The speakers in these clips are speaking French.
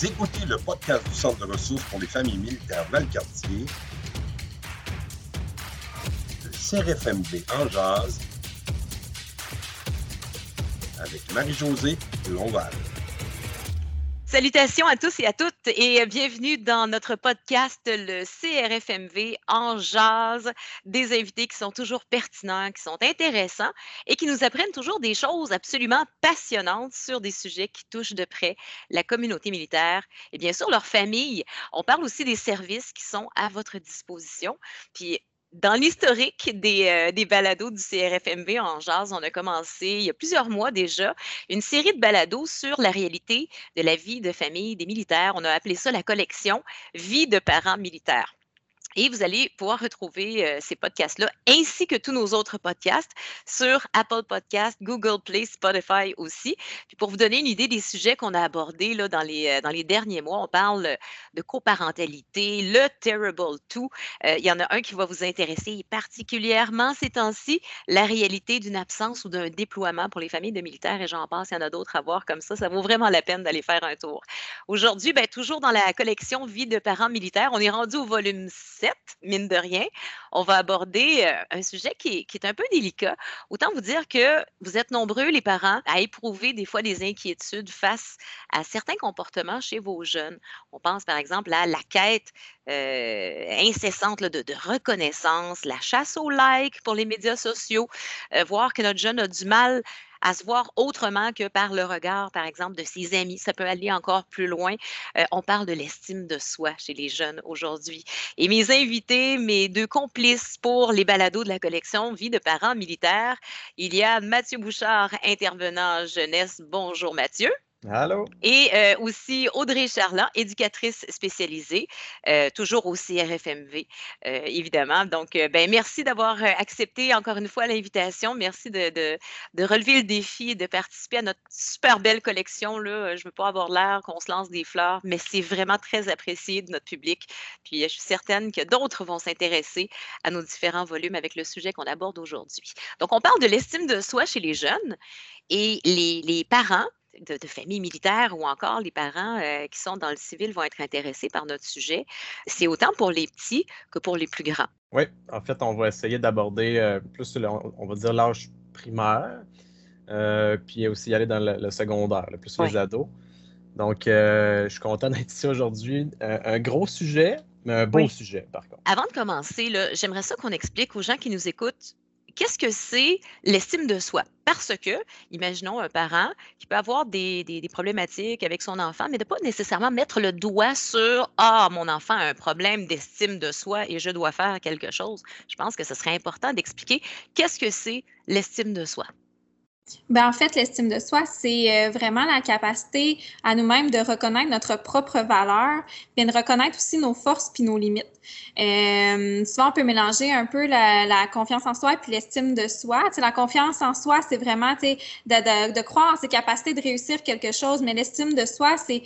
Écoutez le podcast du Centre de ressources pour les familles militaires Valcartier, le CRFMD en jazz, avec Marie-Josée Lonval. Salutations à tous et à toutes et bienvenue dans notre podcast, le CRFMV en jazz, des invités qui sont toujours pertinents, qui sont intéressants et qui nous apprennent toujours des choses absolument passionnantes sur des sujets qui touchent de près la communauté militaire et bien sûr leur famille. On parle aussi des services qui sont à votre disposition. Puis dans l'historique des, euh, des, balados du CRFMV en jazz, on a commencé il y a plusieurs mois déjà une série de balados sur la réalité de la vie de famille des militaires. On a appelé ça la collection Vie de parents militaires. Et vous allez pouvoir retrouver euh, ces podcasts-là, ainsi que tous nos autres podcasts, sur Apple Podcasts, Google Play, Spotify aussi. Puis pour vous donner une idée des sujets qu'on a abordés là, dans, les, euh, dans les derniers mois, on parle de coparentalité, le Terrible 2. Euh, il y en a un qui va vous intéresser particulièrement ces temps-ci, la réalité d'une absence ou d'un déploiement pour les familles de militaires, et j'en passe, il y en a d'autres à voir comme ça. Ça vaut vraiment la peine d'aller faire un tour. Aujourd'hui, ben, toujours dans la collection Vie de parents militaires, on est rendu au volume 7 mine de rien, on va aborder euh, un sujet qui est, un peu délicat. Autant vous dire que vous êtes nombreux, les parents, à éprouver des fois des inquiétudes face à certains comportements chez vos jeunes. On pense par exemple à la quête euh, incessante de, reconnaissance, la chasse au like pour les médias sociaux, euh, voir que notre jeune a du mal à se voir autrement que par le regard, par exemple, de ses amis. Ça peut aller encore plus loin. Euh, on parle de l'estime de soi chez les jeunes aujourd'hui. Et mes invités, mes deux complices pour les balados de la collection Vie de parents militaires, il y a Mathieu Bouchard, intervenant jeunesse. Bonjour Mathieu. Allô? Et euh, aussi Audrey Charland, éducatrice spécialisée, euh, toujours au CRFMV, euh, évidemment. Donc, ben, merci d'avoir accepté encore une fois l'invitation. Merci de, relever le défi et de participer à notre super belle collection. Là. Je ne veux pas avoir l'air qu'on se lance des fleurs, mais c'est vraiment très apprécié de notre public. Puis, je suis certaine que d'autres vont s'intéresser à nos différents volumes avec le sujet qu'on aborde aujourd'hui. Donc, on parle de l'estime de soi chez les jeunes et les parents de, familles militaires ou encore les parents euh, qui sont dans le civil vont être intéressés par notre sujet. C'est autant pour les petits que pour les plus grands. Oui, en fait, on va essayer d'aborder euh, plus, on va dire, l'âge primaire, euh, puis aussi aller dans le, secondaire, plus les ados. Donc, je suis content d'être ici aujourd'hui. un gros sujet, mais un bon sujet, par contre. Avant de commencer, j'aimerais ça qu'on explique aux gens qui nous écoutent qu'est-ce que c'est l'estime de soi? Parce que, imaginons un parent qui peut avoir des, problématiques avec son enfant, mais de ne pas nécessairement mettre le doigt sur Ah, mon enfant a un problème d'estime de soi et je dois faire quelque chose. Je pense que ce serait important d'expliquer qu'est-ce que c'est l'estime de soi. Ben, en fait, l'estime de soi, c'est euh, vraiment la capacité à nous-mêmes de reconnaître notre propre valeur, puis de reconnaître aussi nos forces puis nos limites. Euh, souvent, on peut mélanger un peu la, confiance en soi puis l'estime de soi. la confiance en soi, c'est vraiment de, de, de, croire en ses capacités de réussir quelque chose, mais l'estime de soi, c'est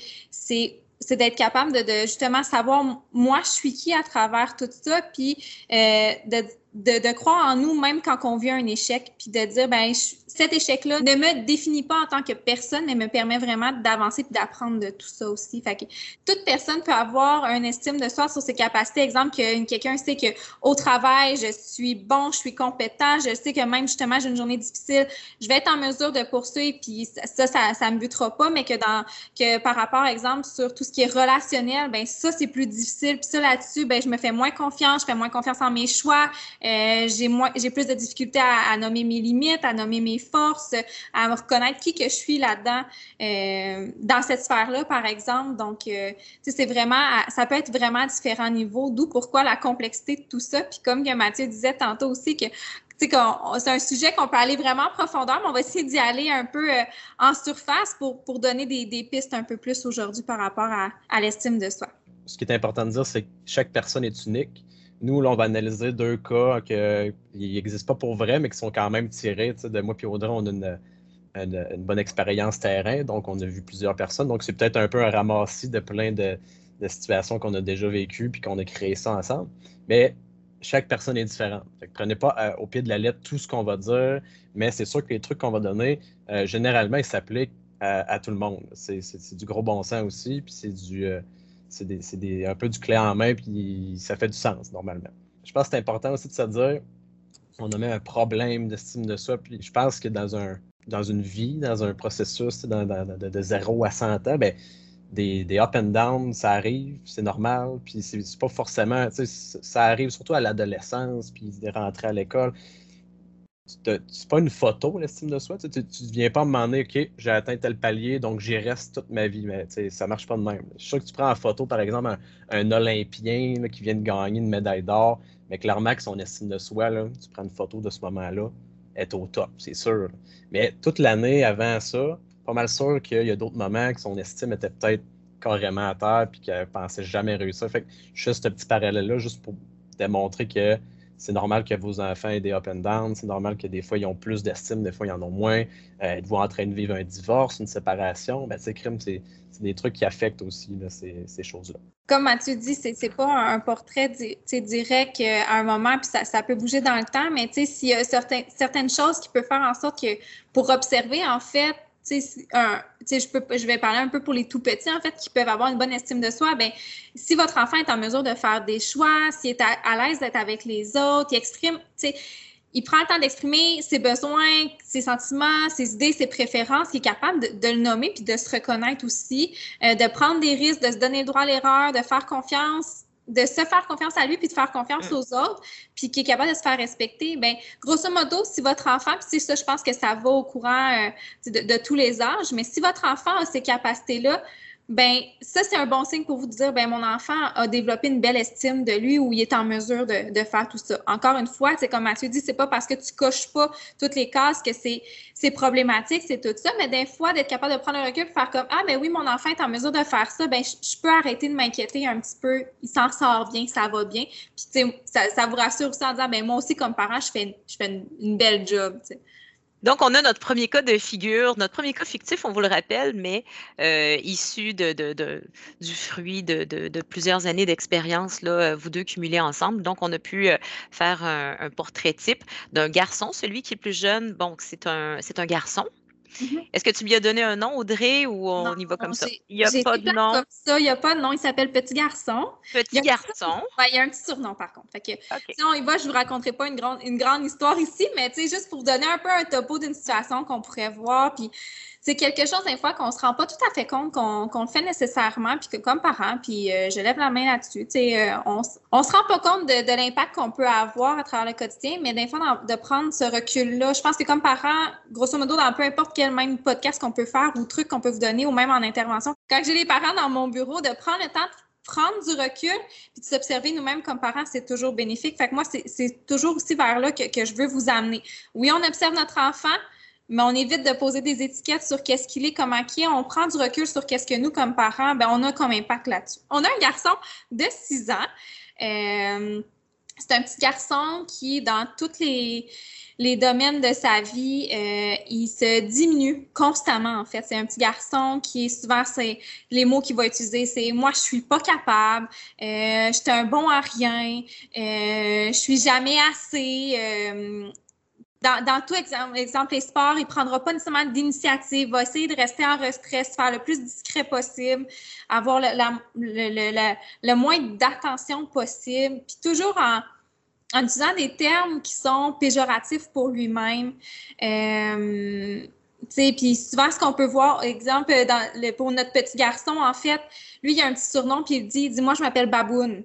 c'est d'être capable de, de, justement savoir moi je suis qui à travers tout ça puis euh, de, de, de, croire en nous même quand on vit un échec puis de dire ben je, cet échec-là ne me définit pas en tant que personne, mais me permet vraiment d'avancer et d'apprendre de tout ça aussi. Fait que toute personne peut avoir un estime de soi sur ses capacités. Exemple, que quelqu'un sait que au travail, je suis bon, je suis compétent, je sais que même justement, j'ai une journée difficile, je vais être en mesure de poursuivre, puis ça, ça, ça me butera pas, mais que dans que par rapport, exemple, sur tout ce qui est relationnel, ben ça, c'est plus difficile. Puis ça, là-dessus, ben je me fais moins confiance, je fais moins confiance en mes choix, euh, j'ai plus de difficultés à, nommer mes limites, à nommer mes forces, à me reconnaître qui que je suis là-dedans, euh, dans cette sphère-là, par exemple. Donc, euh, c'est vraiment, ça peut être vraiment à différents niveaux, d'où pourquoi la complexité de tout ça. Puis comme Mathieu disait tantôt aussi que c'est un sujet qu'on peut aller vraiment en profondeur, mais on va essayer d'y aller un peu en surface pour, donner des, des, pistes un peu plus aujourd'hui par rapport à, à l'estime de soi. Ce qui est important de dire, c'est que chaque personne est unique. Nous, là, on va analyser deux cas qui n'existent pas pour vrai, mais qui sont quand même tirés. De moi et Audrey, on a une, bonne expérience terrain, donc on a vu plusieurs personnes. Donc, c'est peut-être un peu un ramassis de plein de, situations qu'on a déjà vécues puis qu'on a créé ça ensemble. Mais chaque personne est différente. Prenez pas euh, au pied de la lettre tout ce qu'on va dire, mais c'est sûr que les trucs qu'on va donner, euh, généralement, ils s'appliquent à, tout le monde. C'est du gros bon sens aussi, puis c'est du c'est un peu du clé en main, puis ça fait du sens normalement. Je pense que c'est important aussi de se dire, on a même un problème d'estime de soi, puis je pense que dans un dans une vie, dans un processus de, de, 0 à 100 ans, ben, des, des, up and down, ça arrive, c'est normal, puis c'est pas forcément, ça arrive surtout à l'adolescence, puis de rentrer à l'école. C'est pas une photo, l'estime de soi. Tu ne viens pas me demander, OK, j'ai atteint tel palier, donc j'y reste toute ma vie. Mais ça marche pas de même. Je suis sûr que tu prends en photo, par exemple, un, Olympien qui vient de gagner une médaille d'or, mais clairement que son estime de soi, tu prends une photo de ce moment-là, est au top, c'est sûr. Mais toute l'année avant ça, pas mal sûr qu'il y a d'autres moments que son estime était peut-être carrément à terre puis qu'elle pensait jamais réussir. Fait que juste ce petit parallèle-là, juste pour démontrer que c'est normal que vos enfants aient des up and down, c'est normal que des fois ils ont plus d'estime, des fois ils en ont moins. Euh, Êtes-vous en train de vivre un divorce, une séparation? Ben, crime, c'est des trucs qui affectent aussi ces, choses-là. Comme Mathieu dit, c'est pas un portrait direct euh, à un moment, puis ça, peut bouger dans le temps, mais s'il y a certaines choses qui peuvent faire en sorte que pour observer, en fait, je, vais parler un peu pour les tout petits, en fait, qui peuvent avoir une bonne estime de soi. Ben, si votre enfant est en mesure de faire des choix, s'il est à, l'aise d'être avec les autres, il exprime, il prend le temps d'exprimer ses besoins, ses sentiments, ses idées, ses préférences, il est capable de, le nommer puis de se reconnaître aussi, euh, de prendre des risques, de se donner le droit à l'erreur, de faire confiance de se faire confiance à lui puis de faire confiance mm. aux autres, puis qui est capable de se faire respecter, ben grosso modo, si votre enfant, puis c'est ça, je pense que ça va au courant euh, de, tous les âges, mais si votre enfant a ces capacités-là, ben ça, c'est un bon signe pour vous dire, ben mon enfant a développé une belle estime de lui ou il est en mesure de, faire tout ça. Encore une fois, c'est comme Mathieu dit, c'est pas parce que tu coches pas toutes les cases que c'est problématique, c'est tout ça, mais des fois, d'être capable de prendre un recul et faire comme, ah, ben oui, mon enfant est en mesure de faire ça, ben je, peux arrêter de m'inquiéter un petit peu, il s'en sort bien, ça va bien. Puis, ça, ça vous rassure aussi en disant, ben moi aussi, comme parent, je fais, je fais une, belle job, sais. Donc, on a notre premier cas de figure, notre premier cas fictif, on vous le rappelle, mais euh, issu de, du fruit de, plusieurs années d'expérience, vous deux cumulés ensemble. Donc, on a pu euh, faire un, un portrait type d'un garçon, celui qui est plus jeune. Bon, c'est un, c'est un garçon. Mm-hmm. Est-ce que tu lui as donné un nom, Audrey, ou on y va comme ça? Il n'y a pas de nom. Comme ça, il n'y a pas de nom. Il s'appelle Petit Garçon. Petit Garçon. il y a un petit surnom, par contre. Fait que, Si on y va, je ne vous raconterai pas une grande, une grande histoire ici, mais juste pour vous donner un peu un topo d'une situation qu'on pourrait voir. Puis c'est quelque chose des fois qu'on se rend pas tout à fait compte qu'on le fait nécessairement, puis que comme parent, puis euh, je lève la main là-dessus, euh, on, on se rend pas compte de, de l'impact qu'on peut avoir à travers le quotidien, mais des fois de prendre ce recul-là, je pense que comme parent, grosso modo, dans peu importe quel même podcast qu'on peut faire ou truc qu'on peut vous donner, ou même en intervention, quand j'ai les parents dans mon bureau, de prendre le temps de prendre du recul puis de s'observer nous-mêmes comme parents, c'est toujours bénéfique. Fait que moi, c'est toujours aussi vers là que, que, je veux vous amener. Oui, on observe notre enfant, mais on évite de poser des étiquettes sur qu'est-ce qu'il est, comment qui est. On prend du recul sur qu'est-ce que nous, comme parents, ben, on a comme impact là-dessus. On a un garçon de 6 ans. Euh, c'est un petit garçon qui, dans tous les, les domaines de sa vie, euh, il se diminue constamment, en fait. C'est un petit garçon qui souvent, c'est les mots qu'il va utiliser, c'est moi, je suis pas capable, euh, je suis un bon à rien, euh, je suis jamais assez. Dans, tout exemple, exemple, les sports, il ne prendra pas nécessairement d'initiative, va essayer de rester en restress, faire le plus discret possible, avoir le, moins d'attention possible, puis toujours en, en utilisant des termes qui sont péjoratifs pour lui-même. Euh, puis souvent, ce qu'on peut voir, exemple, pour notre petit garçon, en fait, lui, il a un petit surnom, puis il dit, dis moi, je m'appelle Baboune.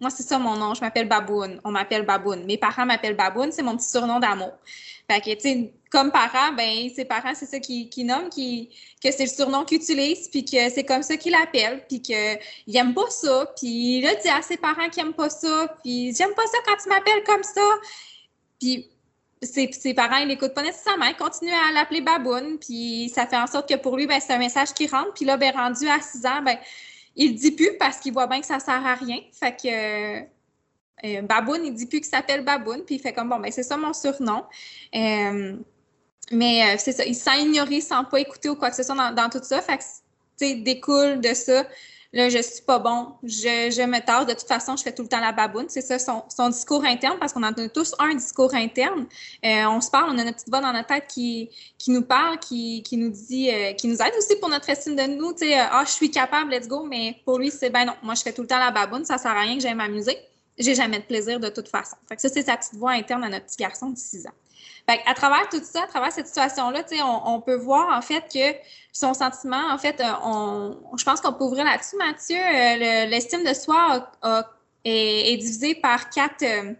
Moi, c'est ça mon nom. Je m'appelle Baboune. On m'appelle Baboune. Mes parents m'appellent Baboune. C'est mon petit surnom d'amour. Fait que, tu sais, comme parent, ben, ses parents, c'est ça qu'ils qui nomment, que c'est le surnom qu'ils utilisent, puis que c'est comme ça qu'ils l'appellent, puis qu'il n'aime pas ça. Puis là, dit à ses parents qu'il n'aime pas ça, puis j'aime pas ça quand tu m'appelles comme ça. Puis ses, parents, ils n'écoutent pas nécessairement, ils continuent à l'appeler Baboune, puis ça fait en sorte que pour lui, ben, c'est un message qui rentre. Puis là, ben, rendu à 6 ans, ben, il dit plus parce qu'il voit bien que ça sert à rien. Fait que euh, Baboun, il dit plus qu'il s'appelle Baboun, puis il fait comme bon, ben c'est ça mon surnom. Euh, mais euh, c'est ça, il sent ignorer sans pas écouter ou quoi que ce soit dans, tout ça. Fait que, découle de ça là, je suis pas bon, je, je me tarde, de toute façon, je fais tout le temps la baboune. C'est ça son, discours interne, parce qu'on en a tous un discours interne. Euh, on se parle, on a notre petite voix dans notre tête qui, qui nous parle, qui, qui nous dit, euh, qui nous aide aussi pour notre estime de nous. Tu sais, euh, ah, je suis capable, let's go, mais pour lui, c'est ben non, moi, je fais tout le temps la baboune, ça sert à rien que j'aille m'amuser. J'ai jamais de plaisir de toute façon. Fait que ça, c'est sa petite voix interne à notre petit garçon de 6 ans. Fait à travers tout ça, à travers cette situation-là, on, on peut voir en fait que son sentiment, en fait, euh, on, je pense qu'on peut ouvrir là-dessus, Mathieu. Euh, l'estime de soi est, divisée par quatre, euh,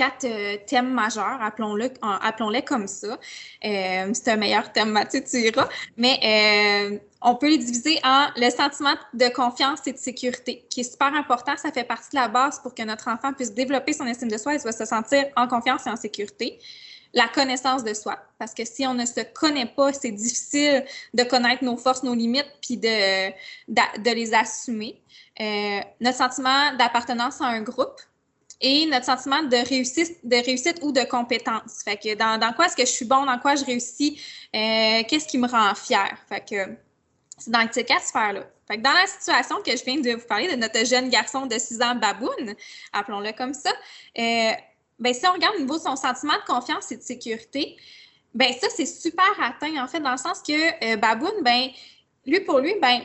quatre thèmes majeurs, appelons-le appelons comme ça. c'est un meilleur thème, Mathieu, tu iras. Mais on peut les diviser en le sentiment de confiance et de sécurité, qui est super important. Ça fait partie de la base pour que notre enfant puisse développer son estime de soi et se sentir en confiance et en sécurité la connaissance de soi. Parce que si on ne se connaît pas, c'est difficile de connaître nos forces, nos limites, puis de, de, les assumer. Euh, notre sentiment d'appartenance à un groupe et notre sentiment de réussite, de réussite ou de compétence. Fait que dans, dans quoi est-ce que je suis bon, dans quoi je réussis, euh, qu'est-ce qui me rend fier. Fait que c'est dans ces quatre sphères-là. Fait que dans la situation que je viens de vous parler de notre jeune garçon de 6 ans, Baboun, appelons-le comme ça, euh, ben, si on regarde au niveau de son sentiment de confiance et de sécurité, ben ça, c'est super atteint, en fait, dans le sens que euh, Baboun, ben, lui, pour lui, ben,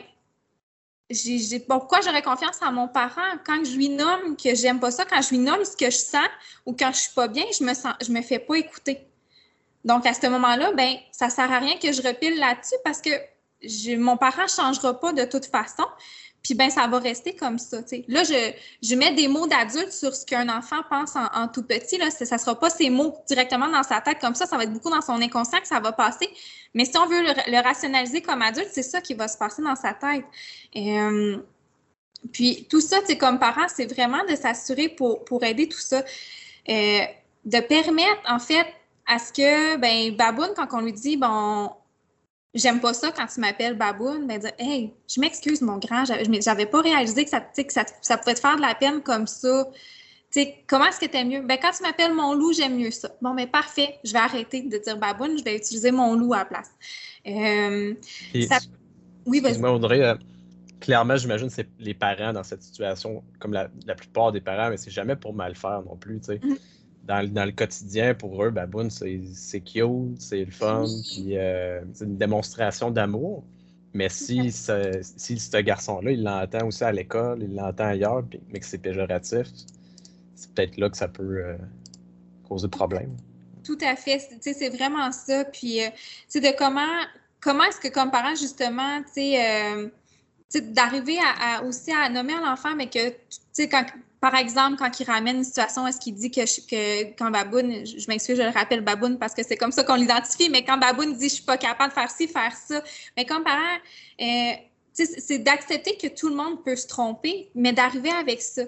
pourquoi j'aurais confiance en mon parent? Quand je lui nomme que j'aime pas ça, quand je lui nomme ce que je sens ou quand je suis pas bien, je me je me fais pas écouter. Donc, à ce moment-là, ben, ça sert à rien que je repile là-dessus parce que mon parent changera pas de toute façon. Puis ben ça va rester comme ça. Là, je, je mets des mots d'adulte sur ce qu'un enfant pense en, tout petit. Là. Ça ne sera pas ces mots directement dans sa tête comme ça. Ça va être beaucoup dans son inconscient que ça va passer. Mais si on veut le, rationaliser comme adulte, c'est ça qui va se passer dans sa tête. Euh, puis tout ça, comme parent, c'est vraiment de s'assurer pour, pour aider tout ça, euh, de permettre en fait à ce que ben Baboun, quand on lui dit bon j'aime pas ça quand tu m'appelles baboune, mais dire Hey, je m'excuse, mon grand, j'avais pas réalisé que, ça, que ça, ça, pouvait te faire de la peine comme ça. comment est-ce que tu mieux? Ben, quand tu m'appelles mon loup, j'aime mieux ça. Bon, mais parfait, je vais arrêter de dire baboune, je vais utiliser mon loup à la place. Euh, oui, vas-y. Moi, Audrey, euh, clairement, j'imagine que c'est les parents dans cette situation, comme la, plupart des parents, mais c'est jamais pour mal faire non plus. tu sais. Mm-hmm dans, le quotidien, pour eux, Baboon, c'est cute, c'est le fun, puis euh, c'est une démonstration d'amour. Mais si ce, si ce garçon-là, il l'entend aussi à l'école, il l'entend ailleurs, mais que c'est péjoratif, c'est peut-être là que ça peut euh, causer problème. Tout à fait. C'est vraiment ça. Puis, c'est euh, de comment, comment est-ce que, comme parent, justement, tu sais, d'arriver à, aussi à nommer à l'enfant, mais que, tu sais, quand, par exemple, quand il ramène une situation, est-ce qu'il dit que, quand Baboun, je, m'excuse, je le rappelle Baboun parce que c'est comme ça qu'on l'identifie, mais quand Baboun dit je suis pas capable de faire ci, faire ça, mais comme parent, euh, c'est d'accepter que tout le monde peut se tromper, mais d'arriver avec ça.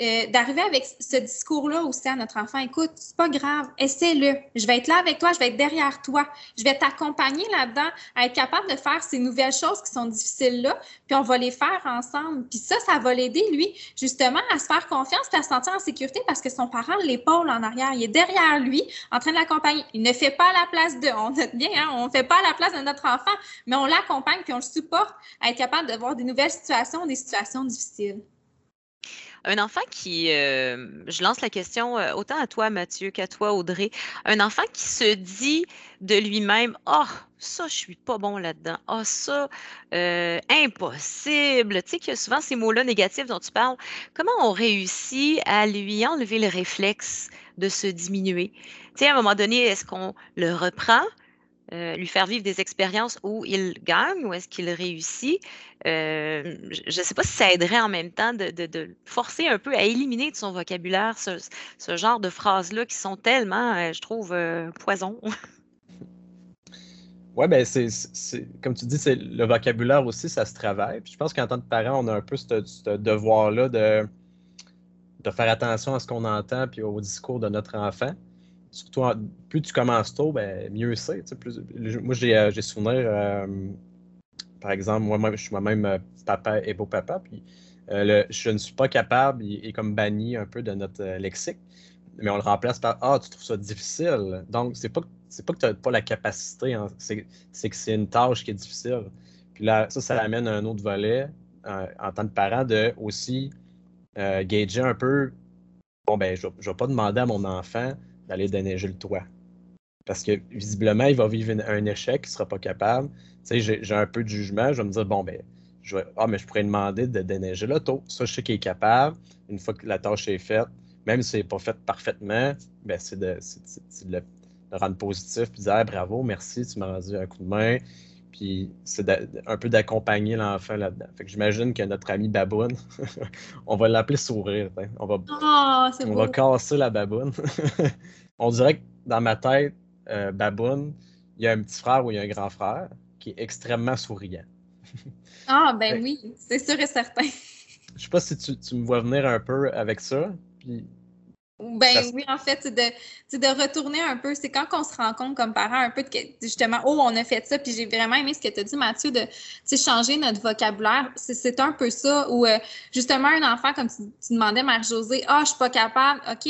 Euh, d'arriver avec ce discours-là aussi à notre enfant. Écoute, c'est pas grave, essaie-le. Je vais être là avec toi, je vais être derrière toi. Je vais t'accompagner là-dedans à être capable de faire ces nouvelles choses qui sont difficiles-là, puis on va les faire ensemble. Puis ça, ça va l'aider, lui, justement, à se faire confiance à se sentir en sécurité parce que son parent l'épaule en arrière. Il est derrière lui, en train de l'accompagner. Il ne fait pas la place de, on note bien, hein, on ne fait pas la place de notre enfant, mais on l'accompagne puis on le supporte à être capable de voir des nouvelles situations, des situations difficiles. Un enfant qui, euh, je lance la question euh, autant à toi Mathieu qu'à toi Audrey, un enfant qui se dit de lui-même, oh, ça, je suis pas bon là-dedans. Ah, oh, ça, euh, impossible. Tu sais qu'il y a souvent ces mots-là négatifs dont tu parles. Comment on réussit à lui enlever le réflexe de se diminuer? Tu sais, à un moment donné, est-ce qu'on le reprend? Euh, lui faire vivre des expériences où il gagne ou est-ce qu'il réussit. Euh, je ne sais pas si ça aiderait en même temps de, forcer un peu à éliminer de son vocabulaire ce, genre de phrases-là qui sont tellement, euh, je trouve, poison. Oui, ben c'est comme tu dis, c'est le vocabulaire aussi, ça se travaille. Je pense qu'en tant que parent, on a un peu ce devoir-là de, de faire attention à ce qu'on entend puis au discours de notre enfant surtout, plus tu commences tôt, ben, mieux c'est. moi, j'ai euh, souvenir, euh, par exemple, moi-même, je suis moi-même euh, papa et beau-papa, puis je ne suis pas capable, il est comme banni un peu de notre lexique, mais on le remplace par Ah, tu trouves ça difficile. Donc, c'est pas, pas que tu n'as pas la capacité, hein, c'est que c'est une tâche qui est difficile. Puis là, ça, ça amène à un autre volet. en tant que parent de aussi gager un peu bon, ben, je ne vais pas demander à mon enfant d'aller déneiger le toit. Parce que visiblement, il va vivre un échec, il ne sera pas capable. Tu sais, j'ai un peu de jugement, je vais me dire, bon, ben, je vais, ah, mais je pourrais demander de déneiger l'auto. Ça, je sais qu'il est capable. Une fois que la tâche est faite, même si ce n'est pas fait parfaitement, ben, c'est de, de, le rendre positif, puis dire bravo, merci, tu m'as rendu un coup de main. Puis c'est un peu d'accompagner l'enfant là-dedans. Fait que j'imagine que notre ami baboune, on va l'appeler sourire. On va, oh, on va casser la baboune. on dirait que dans ma tête, euh, baboune, il y a un petit frère ou il y a un grand frère qui est extrêmement souriant. ah, ben oui, c'est sûr et certain. Je sais pas si tu, tu, me vois venir un peu avec ça. Puis ben oui, en fait, c'est de, de retourner un peu. C'est quand on se rend compte comme parent un peu de justement, oh, on a fait ça. Puis j'ai vraiment aimé ce que tu as dit, Mathieu, de changer notre vocabulaire. C'est un peu ça. Ou euh, justement, un enfant, comme tu, demandais, Marie-Josée, ah, je suis pas capable. OK,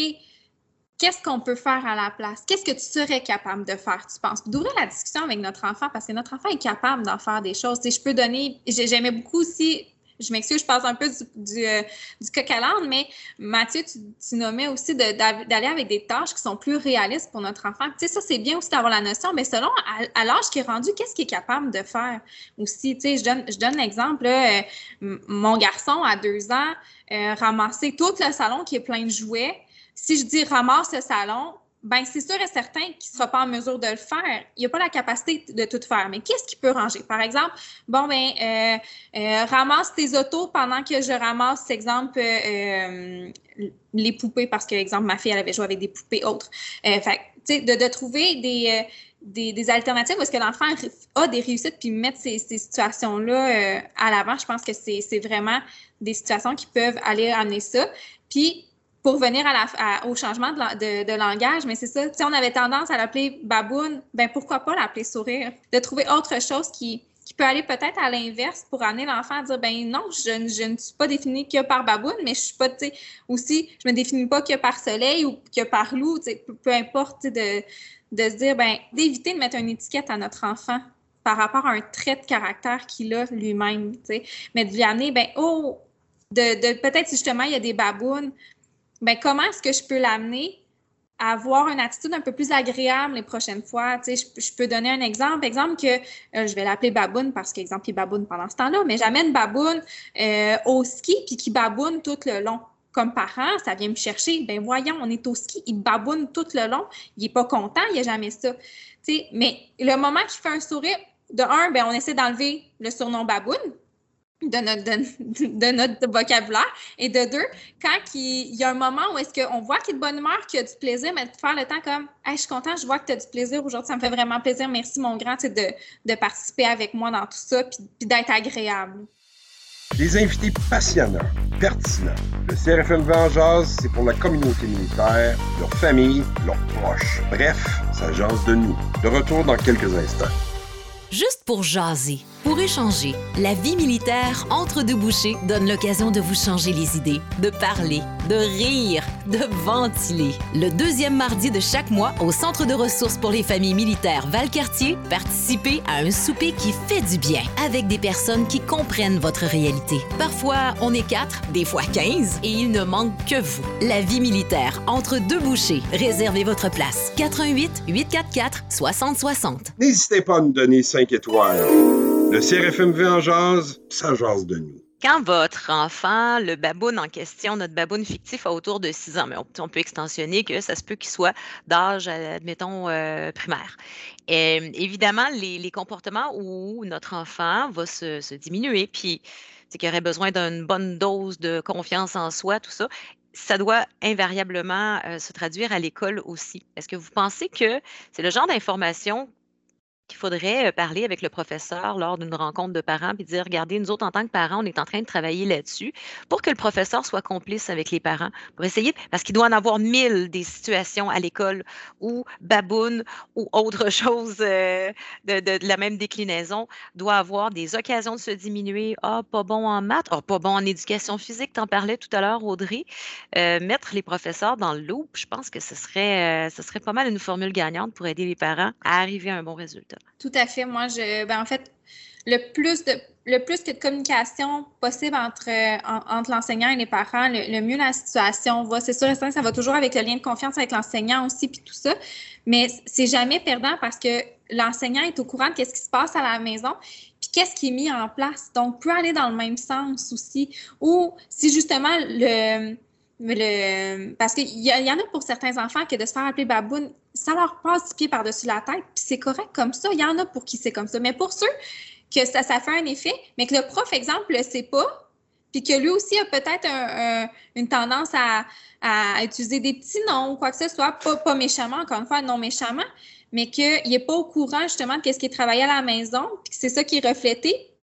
qu'est-ce qu'on peut faire à la place? Qu'est-ce que tu serais capable de faire, tu penses? D'ouvrir la discussion avec notre enfant parce que notre enfant est capable d'en faire des choses. je peux donner, j'aimais beaucoup aussi je m'excuse, je passe un peu du, du, euh, à l'âne, mais Mathieu, tu, nommais aussi d'aller avec des tâches qui sont plus réalistes pour notre enfant. Tu sais, ça, c'est bien aussi d'avoir la notion, mais selon à, l'âge qui est rendu, qu'est-ce qu'il est capable de faire aussi? Tu sais, je donne, je donne l'exemple, euh, mon garçon à deux ans, euh, ramasser tout le salon qui est plein de jouets. Si je dis ramasse le salon, ben c'est sûr et certain qu'il ne sera pas en mesure de le faire. Il n'a pas la capacité de tout faire. Mais qu'est-ce qu'il peut ranger? Par exemple, bon, ben, euh, euh, ramasse tes autos pendant que je ramasse, exemple, euh, les poupées, parce que, exemple, ma fille, elle avait joué avec des poupées autres. fait, de, de trouver des, des, des, alternatives est-ce que l'enfant a des réussites puis mettre ces, ces situations-là à l'avant. Je pense que c'est vraiment des situations qui peuvent aller amener ça. Puis, pour venir au changement de, langage, mais c'est ça. Si on avait tendance à l'appeler baboune, ben pourquoi pas l'appeler sourire? De trouver autre chose qui, qui peut aller peut-être à l'inverse pour amener l'enfant à dire ben non, je, je, ne suis pas définie que par baboune, mais je suis pas, tu sais, aussi, je me définis pas que par soleil ou que par loup, tu sais, peu, importe, de, de se dire, ben d'éviter de mettre une étiquette à notre enfant par rapport à un trait de caractère qu'il a lui-même, tu sais, mais de lui amener, ben oh, de, de peut-être justement, il y a des babounes, ben, comment est-ce que je peux l'amener à avoir une attitude un peu plus agréable les prochaines fois? Tu je, peux donner un exemple. Exemple que euh, je vais l'appeler baboune parce qu'exemple, il baboune pendant ce temps-là, mais j'amène baboune euh, au ski puis qui baboune tout le long. Comme parent, ça vient me chercher. Ben voyons, on est au ski, il baboune tout le long. Il n'est pas content, il a jamais ça. Mais le moment qu'il fait un sourire, de un, ben, on essaie d'enlever le surnom baboune de notre, de, notre vocabulaire. Et de deux, quand il, y a un moment où est-ce qu'on voit qu'il est de bonne humeur, qu'il a du plaisir, mais de faire le temps comme hey, je suis content, je vois que tu as du plaisir aujourd'hui, ça me fait vraiment plaisir, merci mon grand, de, de participer avec moi dans tout ça, puis, d'être agréable. Des invités passionnants, pertinents. Le CRFMV en jazz, c'est pour la communauté militaire, leur famille, leurs proches. Bref, ça jase de nous. De retour dans quelques instants. Juste pour jaser pour échanger, la vie militaire entre deux bouchées donne l'occasion de vous changer les idées, de parler, de rire, de ventiler. Le deuxième mardi de chaque mois, au Centre de ressources pour les familles militaires Valcartier, participez à un souper qui fait du bien avec des personnes qui comprennent votre réalité. Parfois, on est quatre, des fois quinze, et il ne manque que vous. La vie militaire entre deux bouchées. Réservez votre place. 88 844 6060. N'hésitez pas à nous donner 5 étoiles. Le CRFMV en jase, ça jase de nous. Quand votre enfant, le baboune en question, notre baboune fictif, a autour de 6 ans, mais on, peut extensionner que ça se peut qu'il soit d'âge, admettons, euh, primaire. Et, évidemment, les, comportements où notre enfant va se, diminuer, puis qu'il aurait besoin d'une bonne dose de confiance en soi, tout ça, ça doit invariablement euh, se traduire à l'école aussi. Est-ce que vous pensez que c'est le genre d'information qu'il faudrait parler avec le professeur lors d'une rencontre de parents puis dire regardez, nous autres, en tant que parents, on est en train de travailler là-dessus pour que le professeur soit complice avec les parents, pour essayer, parce qu'il doit en avoir mille des situations à l'école où baboune ou autre chose de, de, la même déclinaison doit avoir des occasions de se diminuer. Ah, pas bon en maths, ah, pas bon en éducation physique, t'en parlais tout à l'heure, Audrey. mettre les professeurs dans le loop, je pense que ce serait, ce serait pas mal une formule gagnante pour aider les parents à arriver à un bon résultat. Tout à fait. Moi, je, ben, en fait, le plus de le plus que de communication possible entre, entre l'enseignant et les parents, le, mieux la situation va. C'est sûr ça va toujours avec le lien de confiance avec l'enseignant aussi, puis tout ça. Mais c'est jamais perdant parce que l'enseignant est au courant de ce qui se passe à la maison, puis qu'est-ce qui est mis en place. Donc, peut aller dans le même sens aussi. Ou si justement le le, parce qu'il y, y, en a pour certains enfants que de se faire appeler baboune, ça leur passe du pied par-dessus la tête, puis c'est correct comme ça. Il y en a pour qui c'est comme ça. Mais pour ceux que ça, ça fait un effet, mais que le prof, exemple, le sait pas, puis que lui aussi a peut-être une tendance à, utiliser des petits noms ou quoi que ce soit, pas, pas méchamment, encore une fois, non méchamment, mais qu'il n'est pas au courant justement de ce qui est à la maison, puis que c'est ça qui est reflété,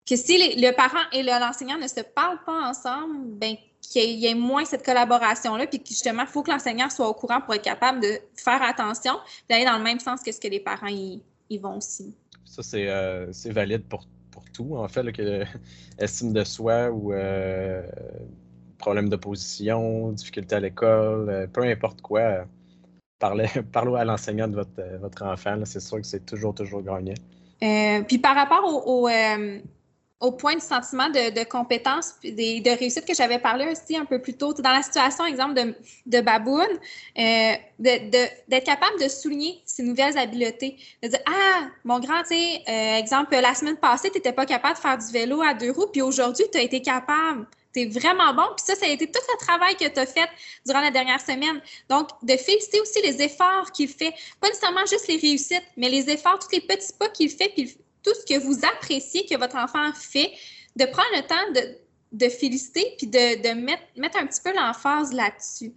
que si le parent et l'enseignant ne se parlent pas ensemble, ben qu'il y ait moins cette collaboration-là, puis que justement, il faut que l'enseignant soit au courant pour être capable de faire attention, d'aller dans le même sens que ce que les parents y, vont aussi. Ça, c'est euh, valide pour, pour, tout, en fait, là, que estime de soi ou euh, problème d'opposition, difficulté à l'école, euh, peu importe quoi, parlez, parlez à l'enseignant de votre, votre enfant, c'est sûr que c'est toujours, toujours gagnant. puis par rapport au, au point du sentiment de, compétence et de réussite que j'avais parlé aussi un peu plus tôt. Dans la situation, exemple, de, de Baboune, euh, d'être capable de souligner ses nouvelles habiletés. De dire Ah, mon grand, tu euh, exemple, la semaine passée, tu n'étais pas capable de faire du vélo à deux roues, puis aujourd'hui, tu as été capable. Tu es vraiment bon. Puis ça, ça a été tout le travail que tu as fait durant la dernière semaine. Donc, de féliciter aussi les efforts qu'il fait. Pas nécessairement juste les réussites, mais les efforts, tous les petits pas qu'il fait, puis tout ce que vous appréciez que votre enfant fait, de prendre le temps de, féliciter puis de, mettre, un petit peu l'emphase là-dessus.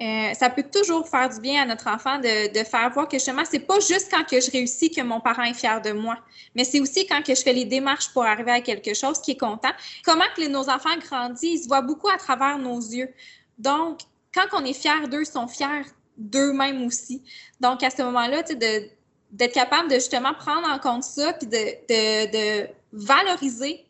Euh, ça peut toujours faire du bien à notre enfant de, de faire voir que justement, c'est pas juste quand que je réussis que mon parent est fier de moi, mais c'est aussi quand que je fais les démarches pour arriver à quelque chose qui est content. Comment que nos enfants grandissent, ils se voient beaucoup à travers nos yeux. Donc, quand on est fier d'eux, ils sont fiers d'eux-mêmes aussi. Donc, à ce moment-là, tu sais, de d'être capable de justement prendre en compte ça, puis de, de, de valoriser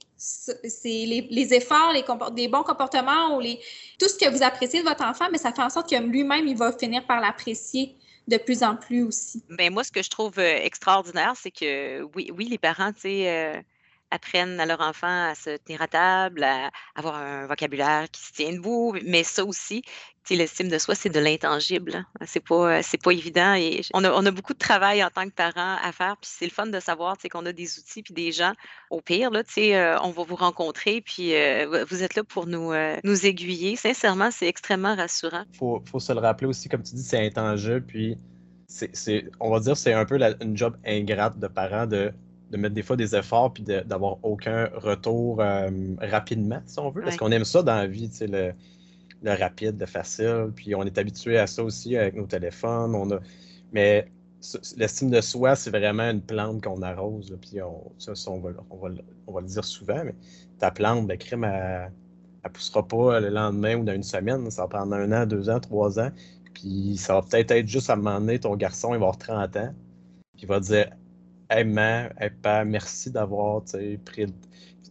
les, les, efforts, les, bons comportements ou les, tout ce que vous appréciez de votre enfant, mais ça fait en sorte que lui-même, il va finir par l'apprécier de plus en plus aussi. Ben moi, ce que je trouve euh, extraordinaire, c'est que oui, oui, les parents, tu sais, euh, apprennent à leur enfant à se tenir à table, à avoir un vocabulaire qui se tient debout, mais ça aussi, l'estime de soi, c'est de l'intangible. Hein. C'est pas, c'est pas évident. Et on a, on a, beaucoup de travail en tant que parent à faire. Puis c'est le fun de savoir qu'on a des outils puis des gens. Au pire, là, euh, on va vous rencontrer. Puis euh, vous êtes là pour nous, euh, nous aiguiller. Sincèrement, c'est extrêmement rassurant. Faut, faut, se le rappeler aussi, comme tu dis, c'est intangible. Puis c'est, on va dire c'est un peu la, une job ingrate de parents de de mettre des fois des efforts puis d'avoir aucun retour euh, rapidement, si on veut. Parce qu'on aime ça dans la vie, le, le, rapide, le facile. Puis on est habitué à ça aussi avec nos téléphones. On a... Mais l'estime de soi, c'est vraiment une plante qu'on arrose. puis on, ça, on, va, on, va, on, va, le dire souvent, mais ta plante, ben, crème, elle ne poussera pas le lendemain ou dans une semaine. Ça va prendre un an, deux ans, trois ans. Puis ça va peut-être être juste à un moment donné, ton garçon, il va avoir 30 ans. Puis il va dire Hey, man, hey, merci d'avoir pris.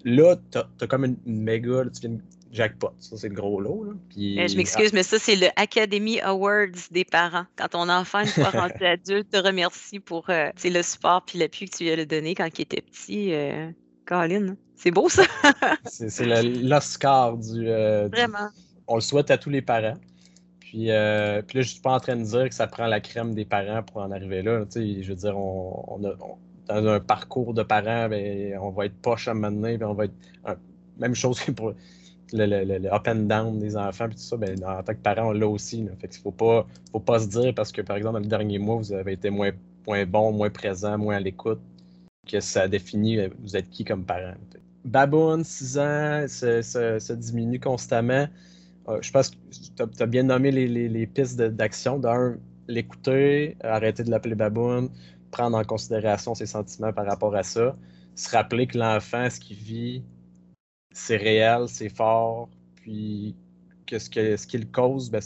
Là, t'as as comme une, méga, tu viens jackpot. Ça, c'est le gros lot. Là. Puis, je m'excuse, mais ça, c'est le Academy Awards des parents. Quand ton enfant, une fois rendu adulte, te remercie pour euh, le support et l'appui que tu lui as donné quand il était petit. Euh, Colin, c'est beau ça. c'est l'Oscar du, euh, Vraiment. On le souhaite à tous les parents. Puis, euh, puis là, je suis pas en train de dire que ça prend la crème des parents pour en arriver là. je veux dire, on, a, dans un parcours de parents, ben, on va être poche à un on va être. même chose que pour le, up and down des enfants, puis tout ça, ben, en tant que parent, on l'a aussi. Fait qu'il faut pas, faut pas se dire parce que, par exemple, dans le dernier mois, vous avez été moins, moins bon, moins présent, moins à l'écoute, que ça définit euh, vous êtes qui comme parent. Baboon, 6 ans, ça, diminue constamment. Euh, je pense que tu as, bien nommé les, les pistes d'action. D'un, l'écouter, arrêter de l'appeler baboon, prendre en considération ses sentiments par rapport à ça, se rappeler que l'enfant, ce qu'il vit, c'est réel, c'est fort, puis que ce qu'il ce cause, ben,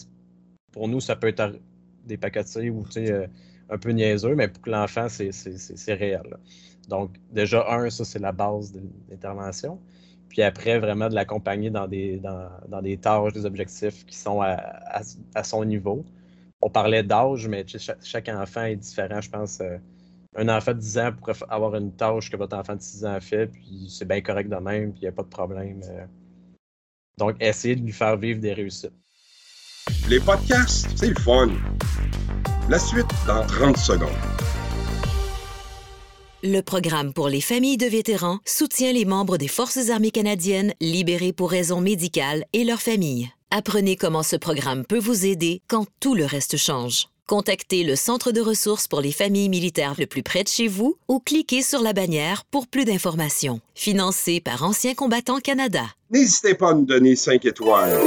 pour nous, ça peut être des pacotilles ou euh, un peu niaiseux, mais pour l'enfant, c'est réel. Donc, déjà, un, ça, c'est la base de l'intervention. Puis après, vraiment de l'accompagner dans des, dans, dans, des tâches, des objectifs qui sont à, à, son niveau. On parlait d'âge, mais chaque, enfant est différent, je pense. Euh, un enfant de 10 ans pourrait avoir une tâche que votre enfant de 6 ans fait, puis c'est bien correct de même, puis il n'y a pas de problème. Euh. Donc, essayez de lui faire vivre des réussites. Les podcasts, c'est le fun. La suite dans 30 secondes. Le programme pour les familles de vétérans soutient les membres des Forces armées canadiennes libérés pour raisons médicales et leurs familles. Apprenez comment ce programme peut vous aider quand tout le reste change. Contactez le Centre de ressources pour les familles militaires le plus près de chez vous ou cliquez sur la bannière pour plus d'informations. Financé par Anciens combattants Canada. N'hésitez pas à nous donner 5 étoiles.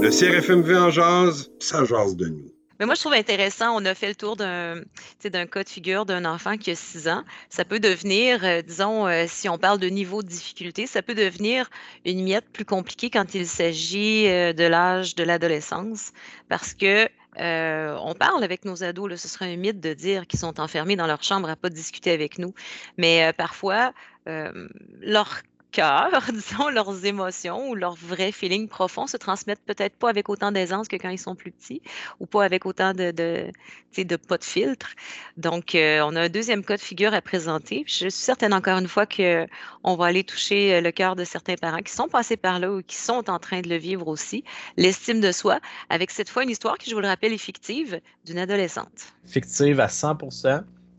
Le CRFMV en jase, ça jase de nous. Mais moi, je trouve intéressant, on a fait le tour d'un, cas de figure d'un enfant qui a 6 ans. Ça peut devenir, euh, disons, euh, si on parle de niveau de difficulté, ça peut devenir une miette plus compliquée quand il s'agit euh, de l'âge de l'adolescence parce que on parle avec nos ados, là, ce serait un mythe de dire qu'ils sont enfermés dans leur chambre à pas discuter avec nous. Mais parfois, leur cœur, disons, leurs émotions ou leurs vrais feelings profonds se transmettent peut-être pas avec autant d'aisance que quand ils sont plus petits ou pas avec autant de, de, de pas de filtre. Donc, euh, on a un deuxième cas de figure à présenter. Je suis certaine encore une fois qu'on va aller toucher euh, le cœur de certains parents qui sont passés par là ou qui sont en train de le vivre aussi. L'estime de soi, avec cette fois une histoire qui, je vous le rappelle, est fictive d'une adolescente. Fictive à 100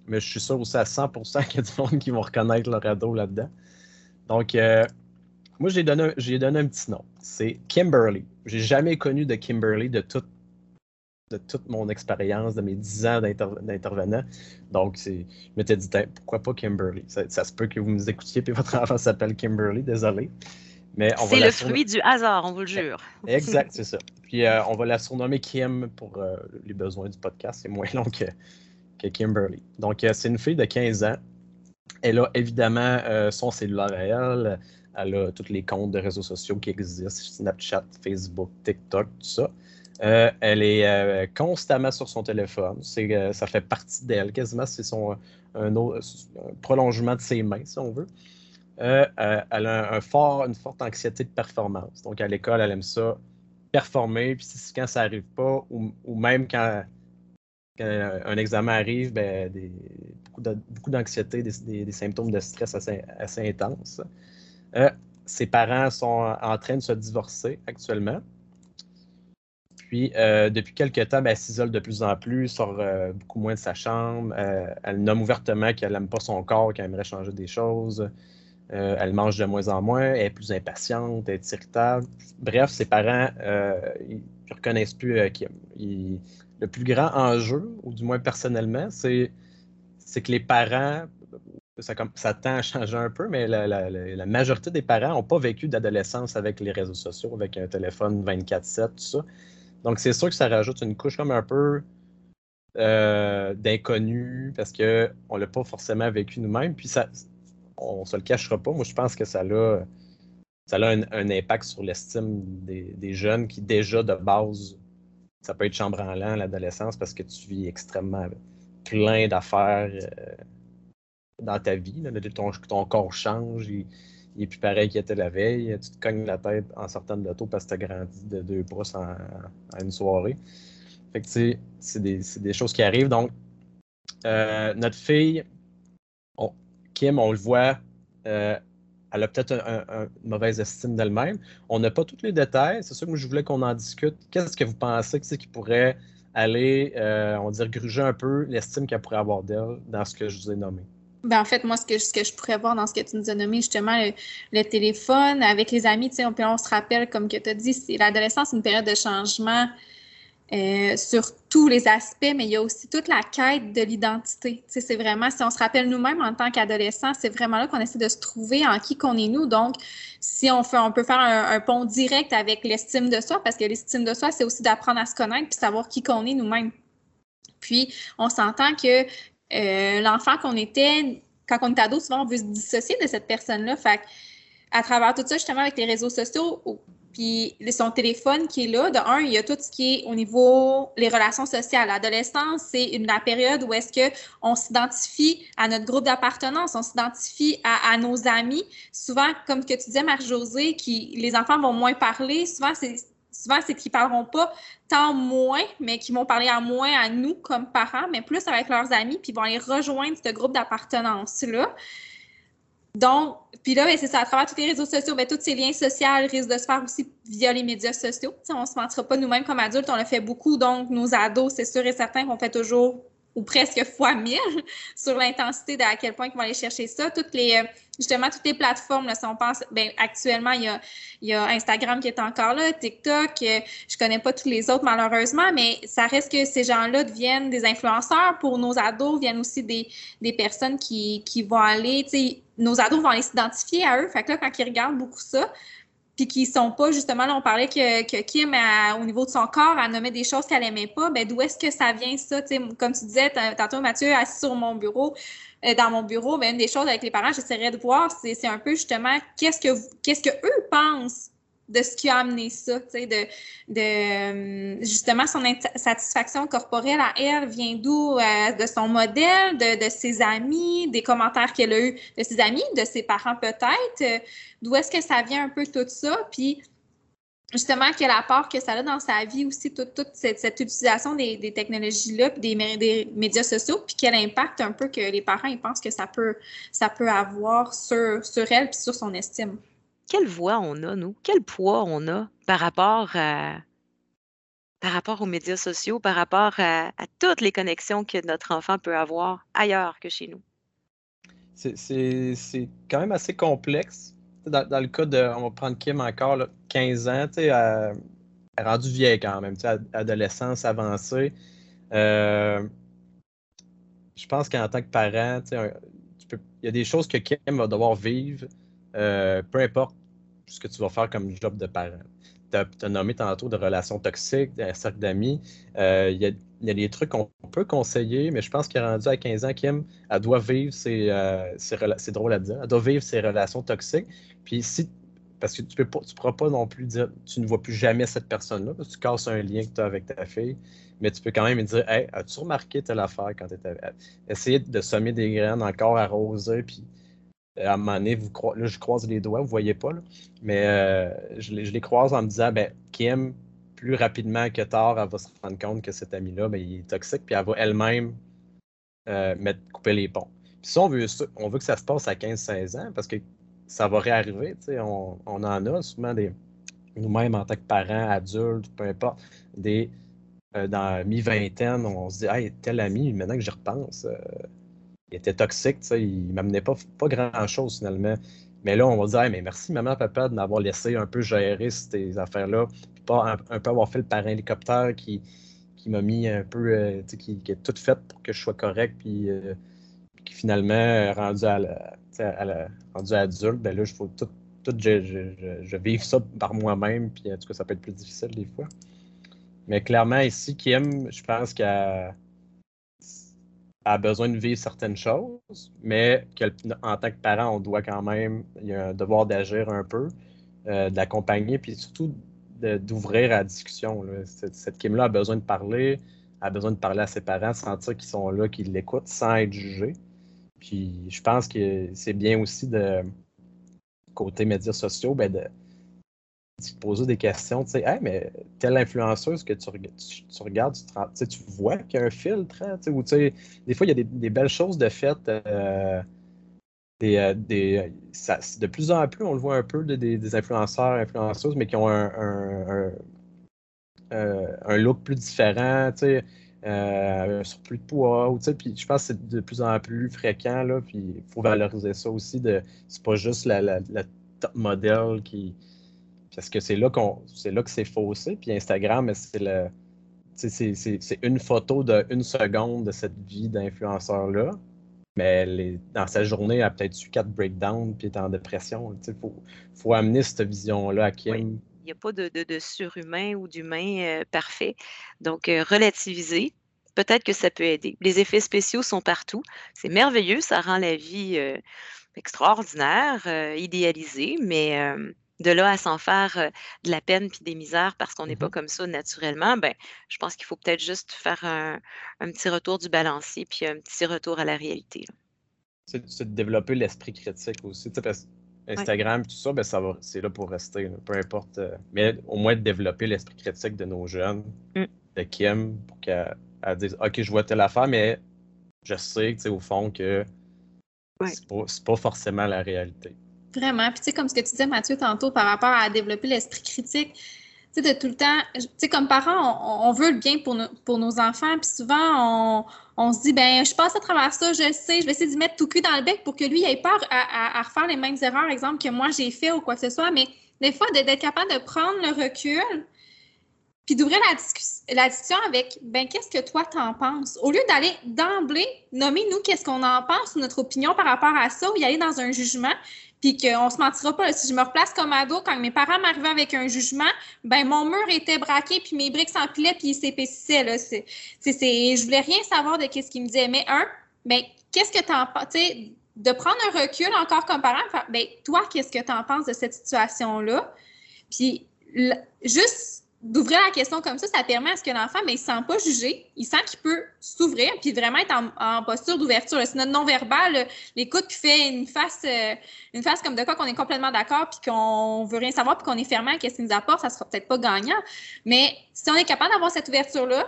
mais je suis sûr aussi à 100 qu'il y a du monde qui vont reconnaître leur ado là-dedans. Donc, euh, moi, j'ai donné, donné un petit nom. C'est Kimberly. J'ai jamais connu de Kimberly de toute, de toute mon expérience, de mes 10 ans d'intervenant. Donc, je m'étais dit, pourquoi pas Kimberly? Ça, se peut que vous nous écoutiez et votre enfant s'appelle Kimberly, désolé. C'est le fruit du hasard, on vous le jure. Exact, c'est ça. Puis euh, on va la surnommer Kim pour euh, les besoins du podcast. C'est moins long que, que Kimberly. Donc, c'est une fille de 15 ans elle a évidemment euh, son cellulaire à elle. Elle a tous les comptes de réseaux sociaux qui existent, Snapchat, Facebook, TikTok, tout ça. Euh, elle est euh, constamment sur son téléphone. ça fait partie d'elle. Quasiment, c'est son un, prolongement de ses mains, si on veut. elle a une forte anxiété de performance. Donc, à l'école, elle aime ça performer. Puis quand ça n'arrive pas, ou, même quand quand un examen arrive, ben, beaucoup d'anxiété, des, symptômes de stress assez, intenses. Euh, ses parents sont en train de se divorcer actuellement. Puis, euh, depuis quelques temps, ben, elle s'isole de plus en plus, sort euh, beaucoup moins de sa chambre. elle nomme ouvertement qu'elle n'aime pas son corps, qu'elle aimerait changer des choses. elle mange de moins en moins, elle est plus impatiente, elle est irritable. Bref, ses parents, ils ne reconnaissent plus Kim le plus grand enjeu, ou du moins personnellement, c'est, que les parents, ça, tend à changer un peu, mais la, majorité des parents n'ont pas vécu d'adolescence avec les réseaux sociaux, avec un téléphone 24-7, tout ça. Donc, c'est sûr que ça rajoute une couche comme un peu euh, d'inconnu parce qu'on ne l'a pas forcément vécu nous-mêmes. Puis, ça, on ne se le cachera pas. Moi, je pense que ça a, ça a un, impact sur l'estime des, jeunes qui, déjà de base, ça peut être chambranlant l'adolescence parce que tu vis extrêmement plein d'affaires euh, dans ta vie. Ton, ton, corps change, il, n'est plus pareil qu'il était la veille. Tu te cognes la tête en sortant de l'auto parce que tu as grandi de deux pouces en, une soirée. Fait que c'est des, des, choses qui arrivent. Donc, euh, notre fille, Kim, on le voit, euh, elle a peut-être une mauvaise estime d'elle-même. On n'a pas tous les détails. C'est sûr que je voulais qu'on en discute. Qu'est-ce que vous pensez que c'est qui pourrait aller, euh, on dirait, gruger un peu l'estime qu'elle pourrait avoir d'elle dans ce que je vous ai nommé? Ben, en fait, moi, ce que, je pourrais voir dans ce que tu nous as nommé, justement, le, téléphone, avec les amis, tu sais, on, se rappelle, comme que tu as dit, c'est l'adolescence, une période de changement. Euh, sur tous les aspects, mais il y a aussi toute la quête de l'identité. C'est vraiment, si on se rappelle nous-mêmes en tant qu'adolescents, c'est vraiment là qu'on essaie de se trouver en qui qu'on est nous. Donc, si on, peut faire un, pont direct avec l'estime de soi, parce que l'estime de soi, c'est aussi d'apprendre à se connaître puis savoir qui qu'on est nous-mêmes. Puis, on s'entend que euh, l'enfant qu'on était, quand on est ado, souvent, on veut se dissocier de cette personne-là. Fait à travers tout ça, justement, avec les réseaux sociaux, puis son téléphone qui est là, de un, il y a tout ce qui est au niveau les relations sociales. L'adolescence, c'est la période où est-ce que on s'identifie à notre groupe d'appartenance, on s'identifie à, nos amis. Souvent, comme que tu disais, Marie-Josée, les enfants vont moins parler. Souvent, c'est souvent, c'est qu'ils ne parleront pas tant moins, mais qu'ils vont parler à moins à nous comme parents, mais plus avec leurs amis, puis ils vont aller rejoindre ce groupe d'appartenance-là. Donc, puis là, ben, c'est ça, à travers tous les réseaux sociaux, ben, tous ces liens sociaux risquent de se faire aussi via les médias sociaux. on ne se mentira pas nous-mêmes comme adultes, on le fait beaucoup. Donc, nos ados, c'est sûr et certain qu'on fait toujours ou presque fois mille sur l'intensité de à quel point ils vont aller chercher ça. Toutes les, euh, justement, toutes les plateformes, là, si on pense, ben, actuellement, il y, a, il y a Instagram qui est encore là, TikTok, euh, je connais pas tous les autres malheureusement, mais ça reste que ces gens-là deviennent des influenceurs pour nos ados, viennent aussi des, des personnes qui, qui vont aller, tu sais, nos ados vont aller s'identifier à eux. Fait que là, quand ils regardent beaucoup ça, puis qui sont pas, justement, là, on parlait que, que Kim, au niveau de son corps, elle nommait des choses qu'elle aimait pas. Ben, d'où est-ce que ça vient, ça? comme tu disais tantôt, Mathieu, assis sur mon bureau, euh, dans mon bureau, ben, une des choses avec les parents, j'essaierais de voir, c'est un peu justement qu'est-ce que qu'est-ce que eux pensent de ce qui a amené ça, tu sais, de, de, justement son satisfaction corporelle à elle vient d'où? Euh, de son modèle, de, ses amis, des commentaires qu'elle a eu de ses amis, de ses parents peut-être. D'où est-ce que ça vient un peu tout ça? Puis justement, quel apport que ça a dans sa vie aussi, toute, cette, utilisation des, technologies-là, puis des, médias sociaux, puis quel impact un peu que les parents pensent que ça peut, ça peut avoir sur, sur elle puis sur son estime? Quelle voix on a, nous? Quel poids on a par rapport à, par rapport aux médias sociaux, par rapport à, toutes les connexions que notre enfant peut avoir ailleurs que chez nous? C'est quand même assez complexe. Dans, le cas de, on va prendre Kim encore, 15 ans, tu sais, elle, est rendue vieille quand même, tu adolescence avancée. Euh, je pense qu'en tant que parent, tu il y a des choses que Kim va devoir vivre euh, peu importe ce que tu vas faire comme job de parent. Tu as, nommé tantôt de relations toxiques, un cercle d'amis. Euh, il y, a des trucs qu'on peut conseiller, mais je pense qu'elle est rendue à 15 ans, Kim, elle doit vivre ses, euh, c'est drôle à dire, elle doit vivre ses relations toxiques. Puis si parce que tu ne pourras pas non plus dire tu ne vois plus jamais cette personne-là, parce que tu casses un lien que tu as avec ta fille, mais tu peux quand même dire Hey, as-tu remarqué telle affaire quand tu étais. Essayer de semer des graines encore arrosées, puis à un moment donné, vous là, je croise les doigts, vous ne voyez pas, mais euh, je, les, croise en me disant, ben, Kim, plus rapidement que tard, elle va se rendre compte que cet ami-là, ben, il est toxique, puis elle va elle-même euh, mettre, couper les ponts. Puis ça, on veut, on veut que ça se passe à 15-16 ans, parce que ça va réarriver, on, on en a souvent des, nous-mêmes en tant que parents, adultes, peu importe, des, euh, dans mi-vingtaine, on se dit, hey, tel ami, maintenant que j'y repense, il était toxique, il ne m'amenait pas, pas grand-chose finalement. Mais là, on va dire, mais merci maman, papa, de m'avoir laissé un peu gérer ces affaires-là, puis pas un, peu avoir fait le parrain hélicoptère qui, qui m'a mis un peu, euh, qui, qui, est tout fait pour que je sois correct, puis, euh, qui finalement, rendu à, la, rendu adulte, ben là, je faut tout, tout je, je, je, vive ça par moi-même, puis en tout cas, ça peut être plus difficile des fois. Mais clairement, ici, Kim, je pense qu'elle a besoin de vivre certaines choses, mais en tant que parent, on doit quand même, il y a un devoir d'agir un peu, euh, d'accompagner, puis surtout d'ouvrir à la discussion. Cette, Kim-là a besoin de parler, a besoin de parler à ses parents, sentir qu'ils sont là, qu'ils l'écoutent sans être jugés. Puis je pense que c'est bien aussi de côté médias sociaux, ben de, tu te poses des questions, tu sais, hey, mais telle influenceuse que tu, tu, regardes, tu, tu vois qu'il y a un filtre, hein, ou tu sais, des fois, il y a des, belles choses de fait. Euh, des, euh, des ça, de plus en plus, on le voit un peu de, des, influenceurs, influenceuses, mais qui ont un, un, euh, un, look plus différent, tu sais, un surplus de poids, ou, puis je pense que c'est de plus en plus fréquent, là, puis il faut valoriser ça aussi, c'est pas juste la, la, la top modèle qui parce que c'est là qu'on c'est là que c'est faussé. Puis Instagram, c'est le. C'est une photo d'une seconde de cette vie d'influenceur-là. Mais dans sa journée, elle a peut-être eu quatre breakdowns puis est en dépression. Il faut, faut, amener cette vision-là à Kim. Il n'y a pas de, de, surhumain ou d'humain euh, parfait. Donc, euh, relativiser, peut-être que ça peut aider. Les effets spéciaux sont partout. C'est merveilleux, ça rend la vie euh, extraordinaire, idéalisée, mais de là à s'en faire de la peine puis des misères parce qu'on n'est pas mmh comme ça naturellement, ben, je pense qu'il faut peut-être juste faire un, petit retour du balancier puis un petit retour à la réalité. C'est de développer l'esprit critique aussi. Parce Instagram, tout ça, ben, ça va, c'est là pour rester, peu importe. Euh, mais au moins de développer l'esprit critique de nos jeunes, mm. de Kim, pour qu'elle dise Ok, je vois telle affaire, mais je sais, au fond, que c'est pas, pas forcément la réalité. Vraiment. Puis, tu sais, comme ce que tu disais, Mathieu, tantôt, par rapport à développer l'esprit critique, tu sais, de tout le temps, tu sais, comme parents, on, veut le bien pour, pour nos enfants, puis souvent, on, se dit, ben je passe à travers ça, je sais, je vais essayer d'y mettre tout cul dans le bec pour que lui ait peur à, refaire les mêmes erreurs, exemple, que moi j'ai fait ou quoi que ce soit, mais des fois, d'être capable de prendre le recul, puis d'ouvrir la, discussion avec, ben qu'est-ce que toi t'en penses? Au lieu d'aller d'emblée nommer nous qu'est-ce qu'on en pense notre opinion par rapport à ça, ou y aller dans un jugement, puis qu'on se mentira pas. si je me replace comme ado, quand mes parents m'arrivaient avec un jugement, ben mon mur était braqué, puis mes briques s'empilaient, puis ils s'épaississaient. Là. C'est, c'est, je voulais rien savoir de qu'est-ce qu'ils me disaient. Mais un, ben qu'est-ce que tu en penses? De prendre un recul encore comme parent, ben toi, qu'est-ce que tu en penses de cette situation-là? Puis juste d'ouvrir la question comme ça, ça permet à ce que l'enfant, mais il ne se sent pas jugé, il sent qu'il peut s'ouvrir, puis vraiment être en, posture d'ouverture. C'est notre non-verbal, l'écoute qui fait une face, euh, une face comme de quoi qu'on est complètement d'accord, puis qu'on veut rien savoir, puis qu'on est fermé à ce qu'il nous apporte, ça ne sera peut-être pas gagnant. Mais si on est capable d'avoir cette ouverture-là,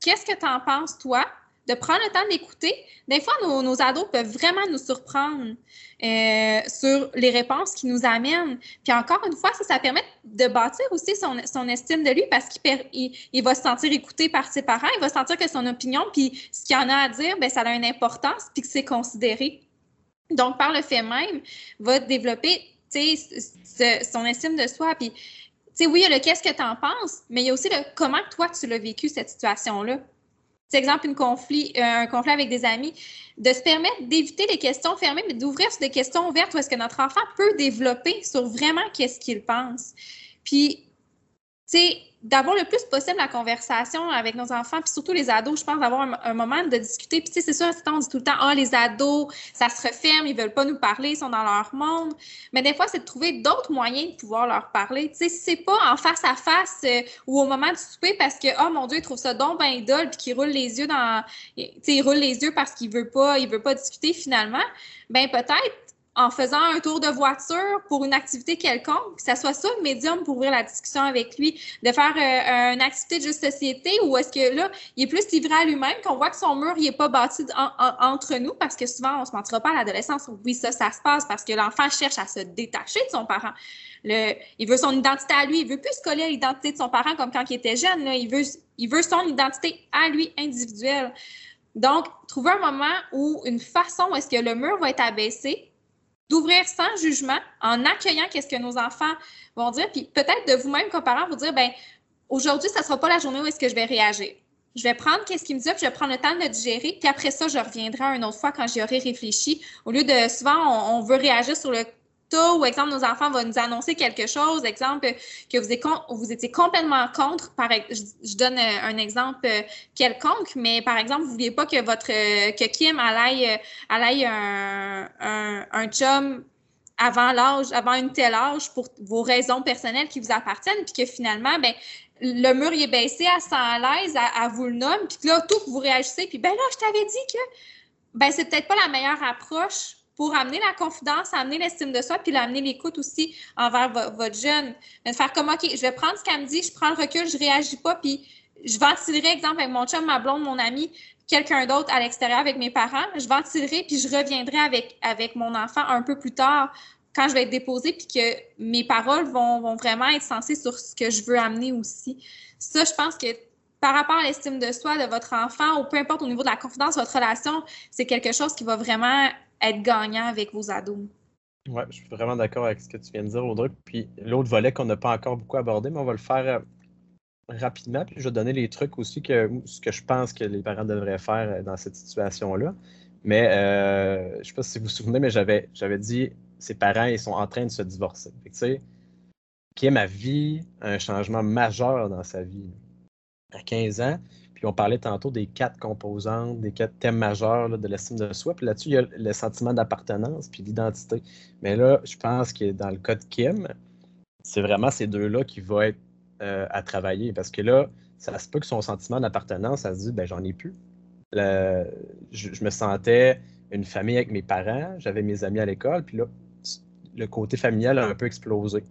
qu'est-ce que tu en penses, toi? De prendre le temps d'écouter. Des fois, nos, ados peuvent vraiment nous surprendre euh, sur les réponses qu'ils nous amènent. Puis encore une fois, ça, permet de bâtir aussi son, estime de lui parce qu'il il, va se sentir écouté par ses parents, il va sentir que son opinion, puis ce qu'il en a à dire, bien, ça a une importance, puis que c'est considéré. Donc, par le fait même, va développer son estime de soi. Puis, oui, il y a le qu'est-ce que tu en penses, mais il y a aussi le comment toi tu l'as vécu, cette situation-là. Exemple, euh, un conflit avec des amis, de se permettre d'éviter les questions fermées, mais d'ouvrir sur des questions ouvertes où est-ce que notre enfant peut développer sur vraiment qu'est-ce qu'il pense. Puis, tu sais, d'avoir le plus possible la conversation avec nos enfants, puis surtout les ados, je pense, d'avoir un, moment de discuter. Puis, tu sais, c'est sûr, on dit tout le temps, ah, les ados, ça se referme, ils veulent pas nous parler, ils sont dans leur monde. Mais des fois, c'est de trouver d'autres moyens de pouvoir leur parler. Tu sais, si c'est pas en face à face euh, ou au moment du souper parce que, oh mon Dieu, ils trouvent ça donc ben idole, puis qu'ils roulent les yeux dans. Tu sais, ils roulent les yeux parce qu'ils veulent pas, ils veulent pas discuter finalement. Ben peut-être en faisant un tour de voiture pour une activité quelconque, que ça soit ça le médium pour ouvrir la discussion avec lui, de faire euh, une activité de juste société ou est-ce que là, il est plus livré à lui-même, qu'on voit que son mur, il n'est pas bâti entre nous parce que souvent, on ne se mentira pas à l'adolescence. Oui, ça, ça se passe parce que l'enfant cherche à se détacher de son parent. Il veut son identité à lui, il veut plus se coller à l'identité de son parent comme quand il était jeune. Il, veut, il veut son identité à lui individuelle. Donc, trouver un moment où une façon où est-ce que le mur va être abaissé, d'ouvrir sans jugement, en accueillant qu'est-ce que nos enfants vont dire, puis peut-être de vous-même comme parent vous dire, ben aujourd'hui, ça ne sera pas la journée où est-ce que je vais réagir. Je vais prendre qu'est-ce qu'il me dit, puis je vais prendre le temps de le digérer, puis après ça, je reviendrai une autre fois quand j'y aurai réfléchi. Au lieu de, souvent, on veut réagir sur le ou exemple, nos enfants vont nous annoncer quelque chose, exemple, que vous, vous étiez complètement contre, par, je, donne euh, un exemple euh, quelconque, mais par exemple, vous vouliez pas que votre que Kim euh, un, un, un chum avant l'âge, avant une telle âge pour vos raisons personnelles qui vous appartiennent, puis que finalement, ben, le mur est baissé, à sent à l'aise, à, vous le nomme, puis là, tout, vous réagissez, puis ben là, je t'avais dit que, ben, c'est peut-être pas la meilleure approche pour amener la confidence, amener l'estime de soi, puis amener l'écoute aussi envers votre jeune. De faire comme, OK, je vais prendre ce qu'elle me dit, je prends le recul, je réagis pas, puis je ventilerai, exemple, avec mon chum, ma blonde, mon ami, quelqu'un d'autre à l'extérieur avec mes parents, je ventilerai, puis je reviendrai avec, avec mon enfant un peu plus tard quand je vais être déposée, puis que mes paroles vont, vont vraiment être sensées sur ce que je veux amener aussi. Ça, je pense que par rapport à l'estime de soi de votre enfant, ou peu importe au niveau de la confidence, votre relation, c'est quelque chose qui va vraiment être gagnant avec vos ados. Oui, je suis vraiment d'accord avec ce que tu viens de dire, Audrey. Puis l'autre volet qu'on n'a pas encore beaucoup abordé, mais on va le faire euh, rapidement. Puis je vais donner les trucs aussi que ce que je pense que les parents devraient faire euh, dans cette situation-là. Mais euh, je ne sais pas si vous vous souvenez, mais j'avais, j'avais dit ses parents ils sont en train de se divorcer. Tu sais, qui est ma vie, un changement majeur dans sa vie. À 15 ans, puis on parlait tantôt des quatre composantes, des quatre thèmes majeurs de l'estime de soi. Puis là-dessus, il y a le sentiment d'appartenance puis l'identité. Mais là, je pense que dans le cas de Kim, c'est vraiment ces deux-là qui vont être euh, à travailler. Parce que là, ça se peut que son sentiment d'appartenance, ça se dit, ben j'en ai plus. je, me sentais une famille avec mes parents, j'avais mes amis à l'école, puis là, le côté familial a un peu explosé.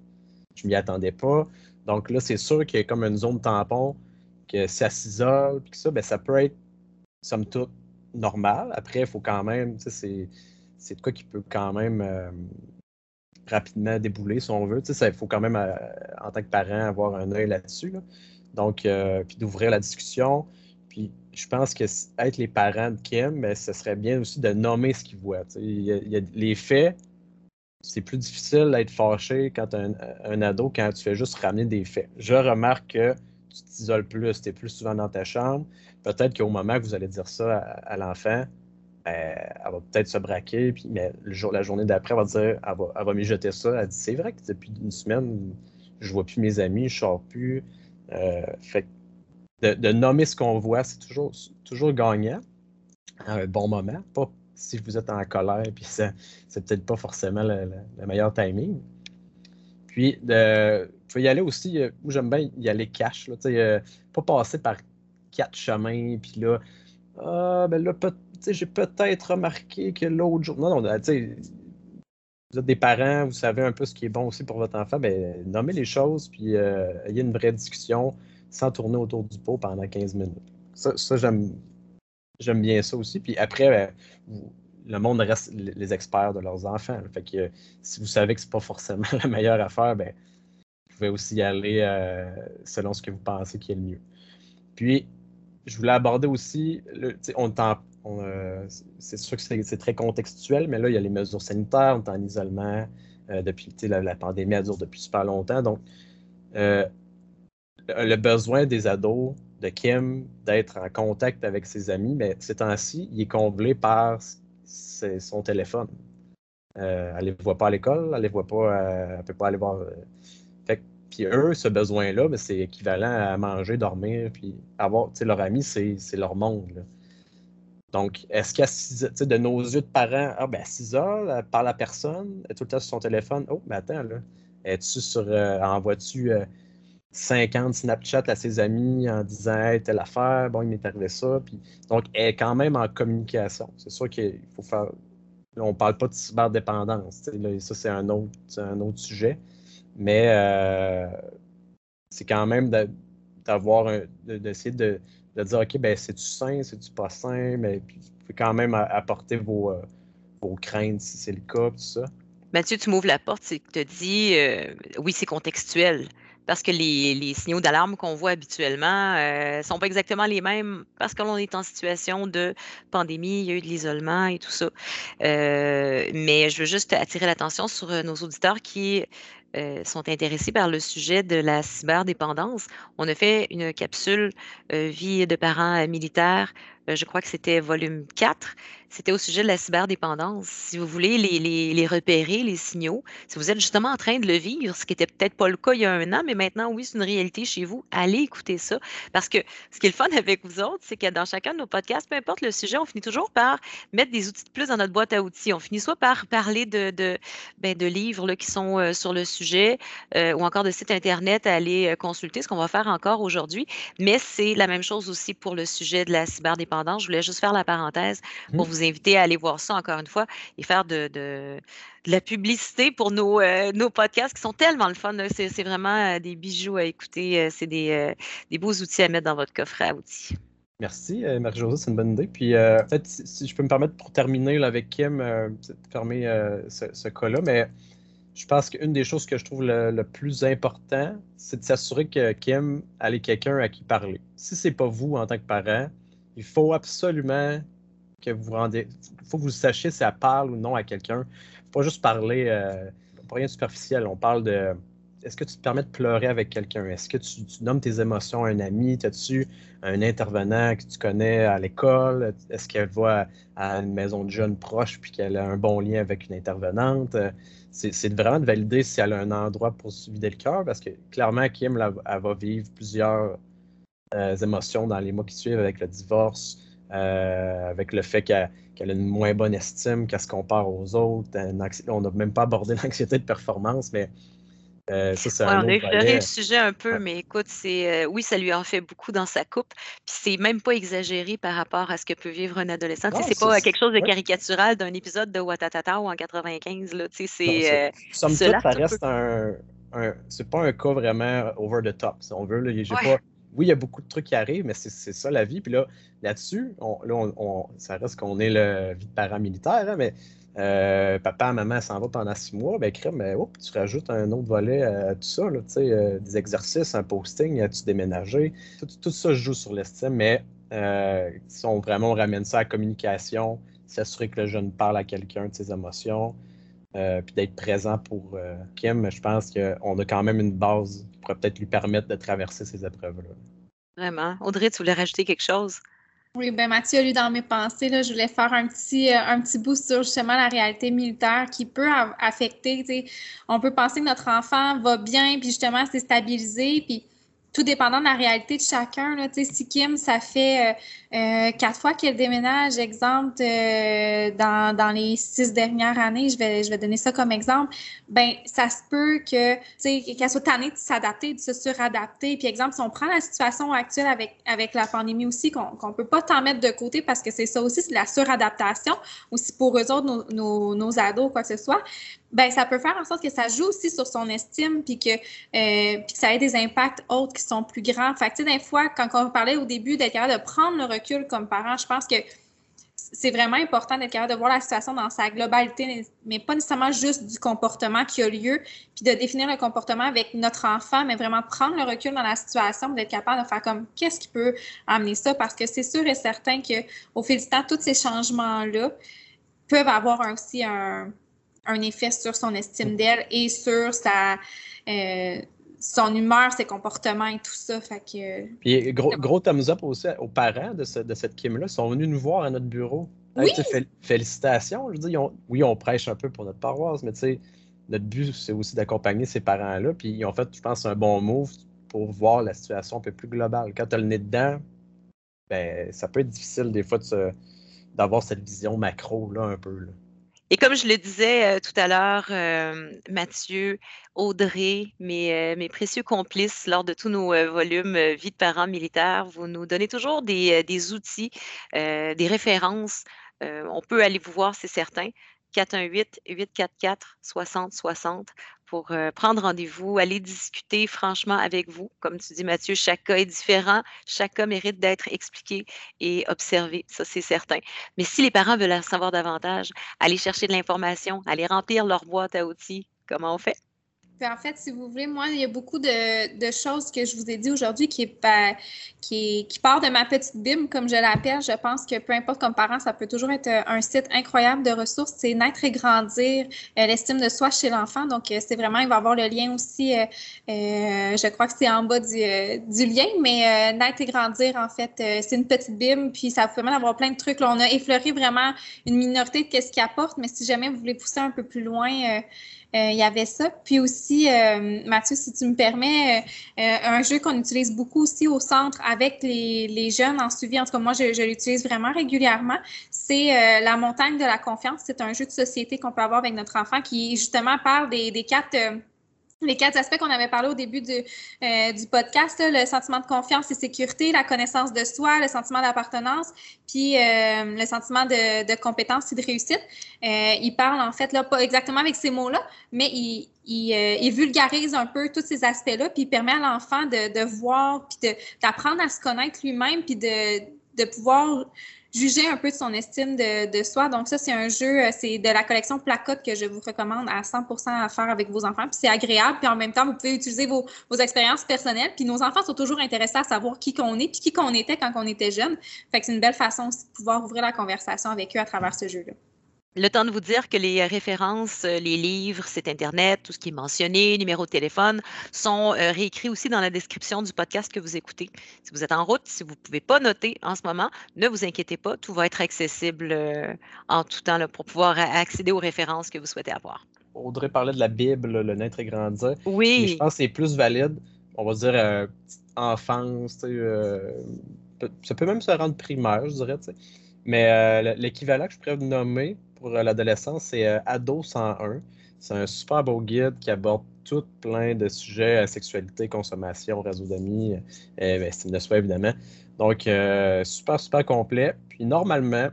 Je m'y attendais pas. Donc là, c'est sûr qu'il y a comme une zone tampon, que ça s'isole, puis ça, ben, ça peut être, somme toute, normal. Après, il faut quand même, c'est, c'est de quoi qui peut quand même euh, rapidement débouler, si on veut. Il faut quand même, euh, en tant que parent, avoir un œil là-dessus. Donc, euh, puis d'ouvrir la discussion. Puis je pense que être les parents de Kim, mais ben, ce serait bien aussi de nommer ce qu'ils voient. Il y, a, les faits, c'est plus difficile d'être fâché quand un, un, ado quand tu fais juste ramener des faits. Je remarque que tu t'isoles plus, tu es plus souvent dans ta chambre. Peut-être qu'au moment que vous allez dire ça à, l'enfant, ben, elle va peut-être se braquer, puis, mais le jour, la journée d'après, elle va dire, elle va, elle va mijoter ça. Elle dit C'est vrai que depuis une semaine, je vois plus mes amis, je sors plus. Euh, fait de, nommer ce qu'on voit, c'est toujours, toujours gagnant à un bon moment. Pas si vous êtes en colère, puis c'est peut-être pas forcément le, meilleur timing. Puis, de, il faut y aller aussi, euh, moi j'aime bien y aller cash, là, euh, pas passer par quatre chemins, puis là, ah, ben là, j'ai peut-être remarqué que l'autre jour. Non, non, tu sais, vous êtes des parents, vous savez un peu ce qui est bon aussi pour votre enfant, ben, nommez les choses, puis euh, ayez une vraie discussion sans tourner autour du pot pendant 15 minutes. Ça, ça j'aime, j'aime bien ça aussi. Puis après, ben, le monde reste les experts de leurs enfants. Fait que si vous savez que c'est pas forcément la meilleure affaire, ben, pouvez aussi y aller euh, selon ce que vous pensez qui est le mieux. Puis, je voulais aborder aussi, le, on, euh, c'est sûr que c'est très contextuel, mais là, il y a les mesures sanitaires, on est en isolement euh, depuis, la, la, pandémie, elle dure depuis super longtemps. Donc, le besoin des ados de Kim d'être en contact avec ses amis, mais ces temps-ci, il est comblé par son téléphone. elle ne les voit pas à l'école, elle ne voit pas, elle peut pas aller voir. Puis eux, ce besoin-là, ben, c'est équivalent à manger, dormir, puis avoir, tu sais, leur ami, c'est leur monde. Donc, est-ce qu'à 6 de nos yeux de parents, ah ben 6 heures, elle parle à personne, est tout le temps sur son téléphone. Oh, mais attends, là, es-tu sur, euh, envoies-tu 50 euh, Snapchat à ses amis en disant hey, telle affaire, bon, il m'est arrivé ça. Puis, donc, elle est quand même en communication. C'est sûr qu'il faut faire. on ne parle pas de cyberdépendance. ça, c'est un autre, un autre sujet. Mais euh, c'est quand même d'avoir d'essayer de, de, dire OK, ben c'est-tu sain, c'est-tu pas sain, mais puis vous pouvez quand même apporter vos, euh, vos craintes si c'est le cas, tout ça. Mathieu, tu m'ouvres la porte, que tu dis euh, oui, c'est contextuel parce que les, signaux d'alarme qu'on voit habituellement ne sont pas exactement les mêmes parce que l'on est en situation de pandémie, il y a eu de l'isolement et tout ça. mais je veux juste attirer l'attention sur nos auditeurs qui euh, sont intéressés par le sujet de la cyberdépendance. On a fait une capsule euh, vie de parents euh, militaires, je crois que c'était volume 4 c'était au sujet de la cyberdépendance. Si vous voulez les, les, repérer, les signaux, si vous êtes justement en train de le vivre, ce qui n'était peut-être pas le cas il y a un an, mais maintenant, oui, c'est une réalité chez vous, allez écouter ça. Parce que ce qui est le fun avec vous autres, c'est que dans chacun de nos podcasts, peu importe le sujet, on finit toujours par mettre des outils de plus dans notre boîte à outils. On finit soit par parler de, de, ben, de livres là, qui sont sur le sujet euh, ou encore de sites Internet à aller euh, consulter, ce qu'on va faire encore aujourd'hui. Mais c'est la même chose aussi pour le sujet de la cyberdépendance. Je voulais juste faire la parenthèse pour mmh. vous inviter à aller voir ça encore une fois et faire de, de, la publicité pour nos, euh, nos podcasts qui sont tellement le fun. C'est vraiment euh, des bijoux à écouter. Euh, c'est des, des, beaux outils à mettre dans votre coffret à outils. Merci, Marie-Josée, c'est une bonne idée. Puis, en fait, si, je peux me permettre pour terminer avec Kim, fermer ce, ce cas-là, mais je pense qu'une des choses que je trouve le, plus important, c'est de s'assurer que Kim ait quelqu'un à qui parler. Si c'est pas vous en tant que parent, il faut absolument que vous rendez. Faut que vous sachiez si elle parle ou non à quelqu'un. Faut pas juste parler euh, pas rien de superficiel. On parle de est-ce que tu te permets de pleurer avec quelqu'un? Est-ce que tu, nommes tes émotions à un ami? As-tu un intervenant que tu connais à l'école? Est-ce qu'elle va à une maison de jeunes proche puis qu'elle a un bon lien avec une intervenante? C'est vraiment de valider si elle a un endroit pour se vider le cœur parce que clairement, Kim, elle, va vivre plusieurs euh, émotions dans les mois qui suivent avec le divorce, euh, avec le fait qu'elle a une moins bonne estime qu'elle se compare aux autres. On n'a même pas abordé l'anxiété de performance, mais Euh, ça, c'est Ouais, on a effleuré le sujet un peu, mais écoute, c'est euh, oui, ça lui en fait beaucoup dans sa coupe. Puis c'est même pas exagéré par rapport à ce que peut vivre un adolescent. Non, c'est pas c'est- euh, quelque chose de caricatural d'un épisode de Watatata ou en 95. Là, tu sais, Non, c'est c'est- euh, ça peu. reste un. un- c'est pas un cas vraiment over the top, si on veut. là. J'ai Ouais. pas- oui, il y a beaucoup de trucs qui arrivent, mais c'est c'est ça la vie. Puis là, là-dessus, on, là, on- on- ça reste qu'on est le vie de parent militaire, hein, mais euh, papa, maman s'en va pendant six mois, ben crème, mais hop, tu rajoutes un autre volet à tout ça, là, euh, des exercices, un posting, as-tu déménagé? Tout, ça joue sur l'estime, mais euh, si on vraiment ramène ça à la communication, s'assurer que le jeune parle à quelqu'un de ses émotions, euh, puis d'être présent pour Kim, je pense qu'on a quand même une base qui pourrait peut-être lui permettre de traverser ces épreuves-là. vraiment. Audrey, tu voulais rajouter quelque chose? Oui, ben Mathieu a lu dans mes pensées, là, je voulais faire un petit, euh, un petit bout sur justement la réalité militaire qui peut affecter, tu sais, on peut penser que notre enfant va bien, puis justement c'est stabilisé, puis tout dépendant de la réalité de chacun, là, si Kim, ça fait euh, euh, quatre fois qu'elle déménage, exemple, euh, dans, dans les six dernières années, je vais, je vais donner ça comme exemple, ben ça se peut que, qu'elle soit tannée de s'adapter, de se suradapter. Puis exemple, si on prend la situation actuelle avec, avec la pandémie aussi, qu'on qu'on peut pas tant mettre de côté parce que c'est ça aussi, c'est la suradaptation, aussi pour eux autres, nos, nos, ados, quoi que ce soit, ben ça peut faire en sorte que ça joue aussi sur son estime, puis que, euh, ça ait des impacts autres qui sont plus grands. Fait que, des fois, quand on parlait au début d'être capable de prendre le recul comme parent, je pense que c'est vraiment important d'être capable de voir la situation dans sa globalité, mais pas nécessairement juste du comportement qui a lieu, puis de définir le comportement avec notre enfant, mais vraiment prendre le recul dans la situation, d'être capable de faire comme qu'est-ce qui peut amener ça, parce que c'est sûr et certain qu'au fil du temps, tous ces changements-là peuvent avoir aussi un, un effet sur son estime d'elle et sur sa, euh, son humeur, ses comportements et tout ça. Fait que, Puis gros, gros thumbs up aussi aux parents de, ce- de cette Kim-là. Ils sont venus nous voir à notre bureau. Oui! fél- félicitations. Je veux dire, ils ont- oui, on prêche un peu pour notre paroisse, mais tu sais, notre but, c'est aussi d'accompagner ces parents-là. Puis ils ont fait, je pense, un bon move pour voir la situation un peu plus globale. Quand tu as le nez dedans, ben, ça peut être difficile des fois d'avoir cette vision macro là, un peu. là. Et comme je le disais euh, tout à l'heure, euh, Mathieu, Audrey, mes, euh, mes précieux complices lors de tous nos euh, volumes euh, Vie de parents militaires, vous nous donnez toujours des, des outils, des références. On peut aller vous voir, c'est certain. 418-844-6060 pour prendre rendez-vous, aller discuter franchement avec vous. Comme tu dis, Mathieu, chaque cas est différent, chaque cas mérite d'être expliqué et observé, ça c'est certain. Mais si les parents veulent en savoir davantage, aller chercher de l'information, aller remplir leur boîte à outils, comment on fait? Puis en fait, si vous voulez, moi, il y a beaucoup de, choses que je vous ai dit aujourd'hui qui, pas- qui, part de ma petite Bible, comme je l'appelle. Je pense que peu importe comme parent, ça peut toujours être euh, un site incroyable de ressources. C'est naître et grandir euh, l'estime de soi chez l'enfant. Donc, euh, c'est vraiment, il va avoir le lien aussi, je crois que c'est en bas du, du lien, mais naître et grandir, en fait, c'est une petite Bible. Puis ça vous permet d'avoir plein de trucs. Là, on a effleuré vraiment une minorité de qu'est-ce qu'il apporte, mais si jamais vous voulez pousser un peu plus loin, il y avait ça. Puis aussi, euh, Mathieu, si tu me permets, euh, euh, un jeu qu'on utilise beaucoup aussi au centre avec les, les jeunes en suivi, en tout cas moi, je, l'utilise vraiment régulièrement, c'est euh, la montagne de la confiance. C'est un jeu de société qu'on peut avoir avec notre enfant qui justement parle des, des quatre... les quatre aspects qu'on avait parlé au début du, euh, podcast, le sentiment de confiance et sécurité, la connaissance de soi, le sentiment d'appartenance, puis euh, le sentiment de, compétence et de réussite. Euh, il parle en fait, là, pas exactement avec ces mots-là, mais il, vulgarise un peu tous ces aspects-là, puis il permet à l'enfant de, voir, puis d'apprendre à se connaître lui-même, puis de pouvoir juger un peu de son estime de, soi. Donc ça, c'est un jeu, euh, c'est de la collection Placote que je vous recommande à 100% à faire avec vos enfants. Puis c'est agréable, puis en même temps, vous pouvez utiliser vos, vos expériences personnelles. Puis nos enfants sont toujours intéressés à savoir qui qu'on est, puis qui qu'on était quand on était jeune. Fait que c'est une belle façon aussi de pouvoir ouvrir la conversation avec eux à travers ce jeu-là. Le temps de vous dire que les références, euh, les livres, site Internet, tout ce qui est mentionné, numéro de téléphone, sont euh, réécrits aussi dans la description du podcast que vous écoutez. Si vous êtes en route, si vous ne pouvez pas noter en ce moment, ne vous inquiétez pas, tout va être accessible euh, en tout temps là, pour pouvoir accéder aux références que vous souhaitez avoir. Audrey parlait de la Bible, le naître et grandir. Mais je Oui, pense que c'est plus valide, on va dire, euh, enfance, euh, ça peut même se rendre primaire, je dirais. Mais euh, le- l'équivalent que je pourrais vous nommer pour euh, l'adolescence, c'est euh, Ado 101. C'est un super beau guide qui aborde tout plein de sujets, à sexualité, consommation, réseau d'amis, et ben, estime de soi évidemment. Donc, super, super complet. Puis normalement,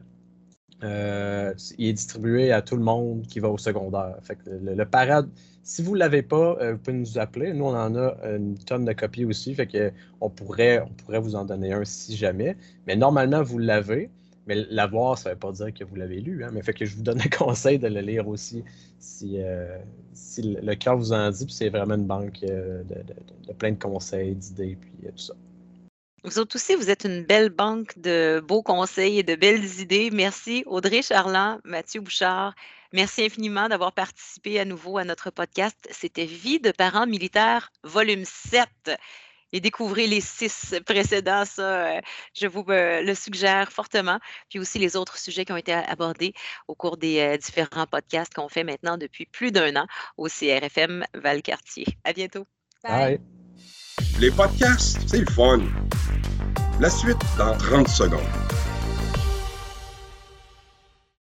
euh, il est distribué à tout le monde qui va au secondaire. Fait le, parade, si vous ne l'avez pas, euh, vous pouvez nous appeler. Nous, on en a une tonne de copies aussi. Fait que on pourrait, on pourrait vous en donner un si jamais. Mais normalement, vous l'avez. Mais l'avoir, ça ne veut pas dire que vous l'avez lu. Hein. Mais fait que je vous donne le conseil de le lire aussi si, euh, si le cœur vous en dit. Puis c'est vraiment une banque de, de, plein de conseils, d'idées, puis tout ça. Vous autres aussi, vous êtes une belle banque de beaux conseils et de belles idées. Merci Audrey Charland, Mathieu Bouchard. Merci infiniment d'avoir participé à nouveau à notre podcast. C'était Vie de parents militaires, volume 7. Et découvrez les six précédents, ça, euh, je vous euh, le suggère fortement. Puis aussi les autres sujets qui ont été abordés au cours des euh, différents podcasts qu'on fait maintenant depuis plus d'un an au CRFM Valcartier. À bientôt. Bye. Les podcasts, c'est le fun. La suite dans 30 secondes.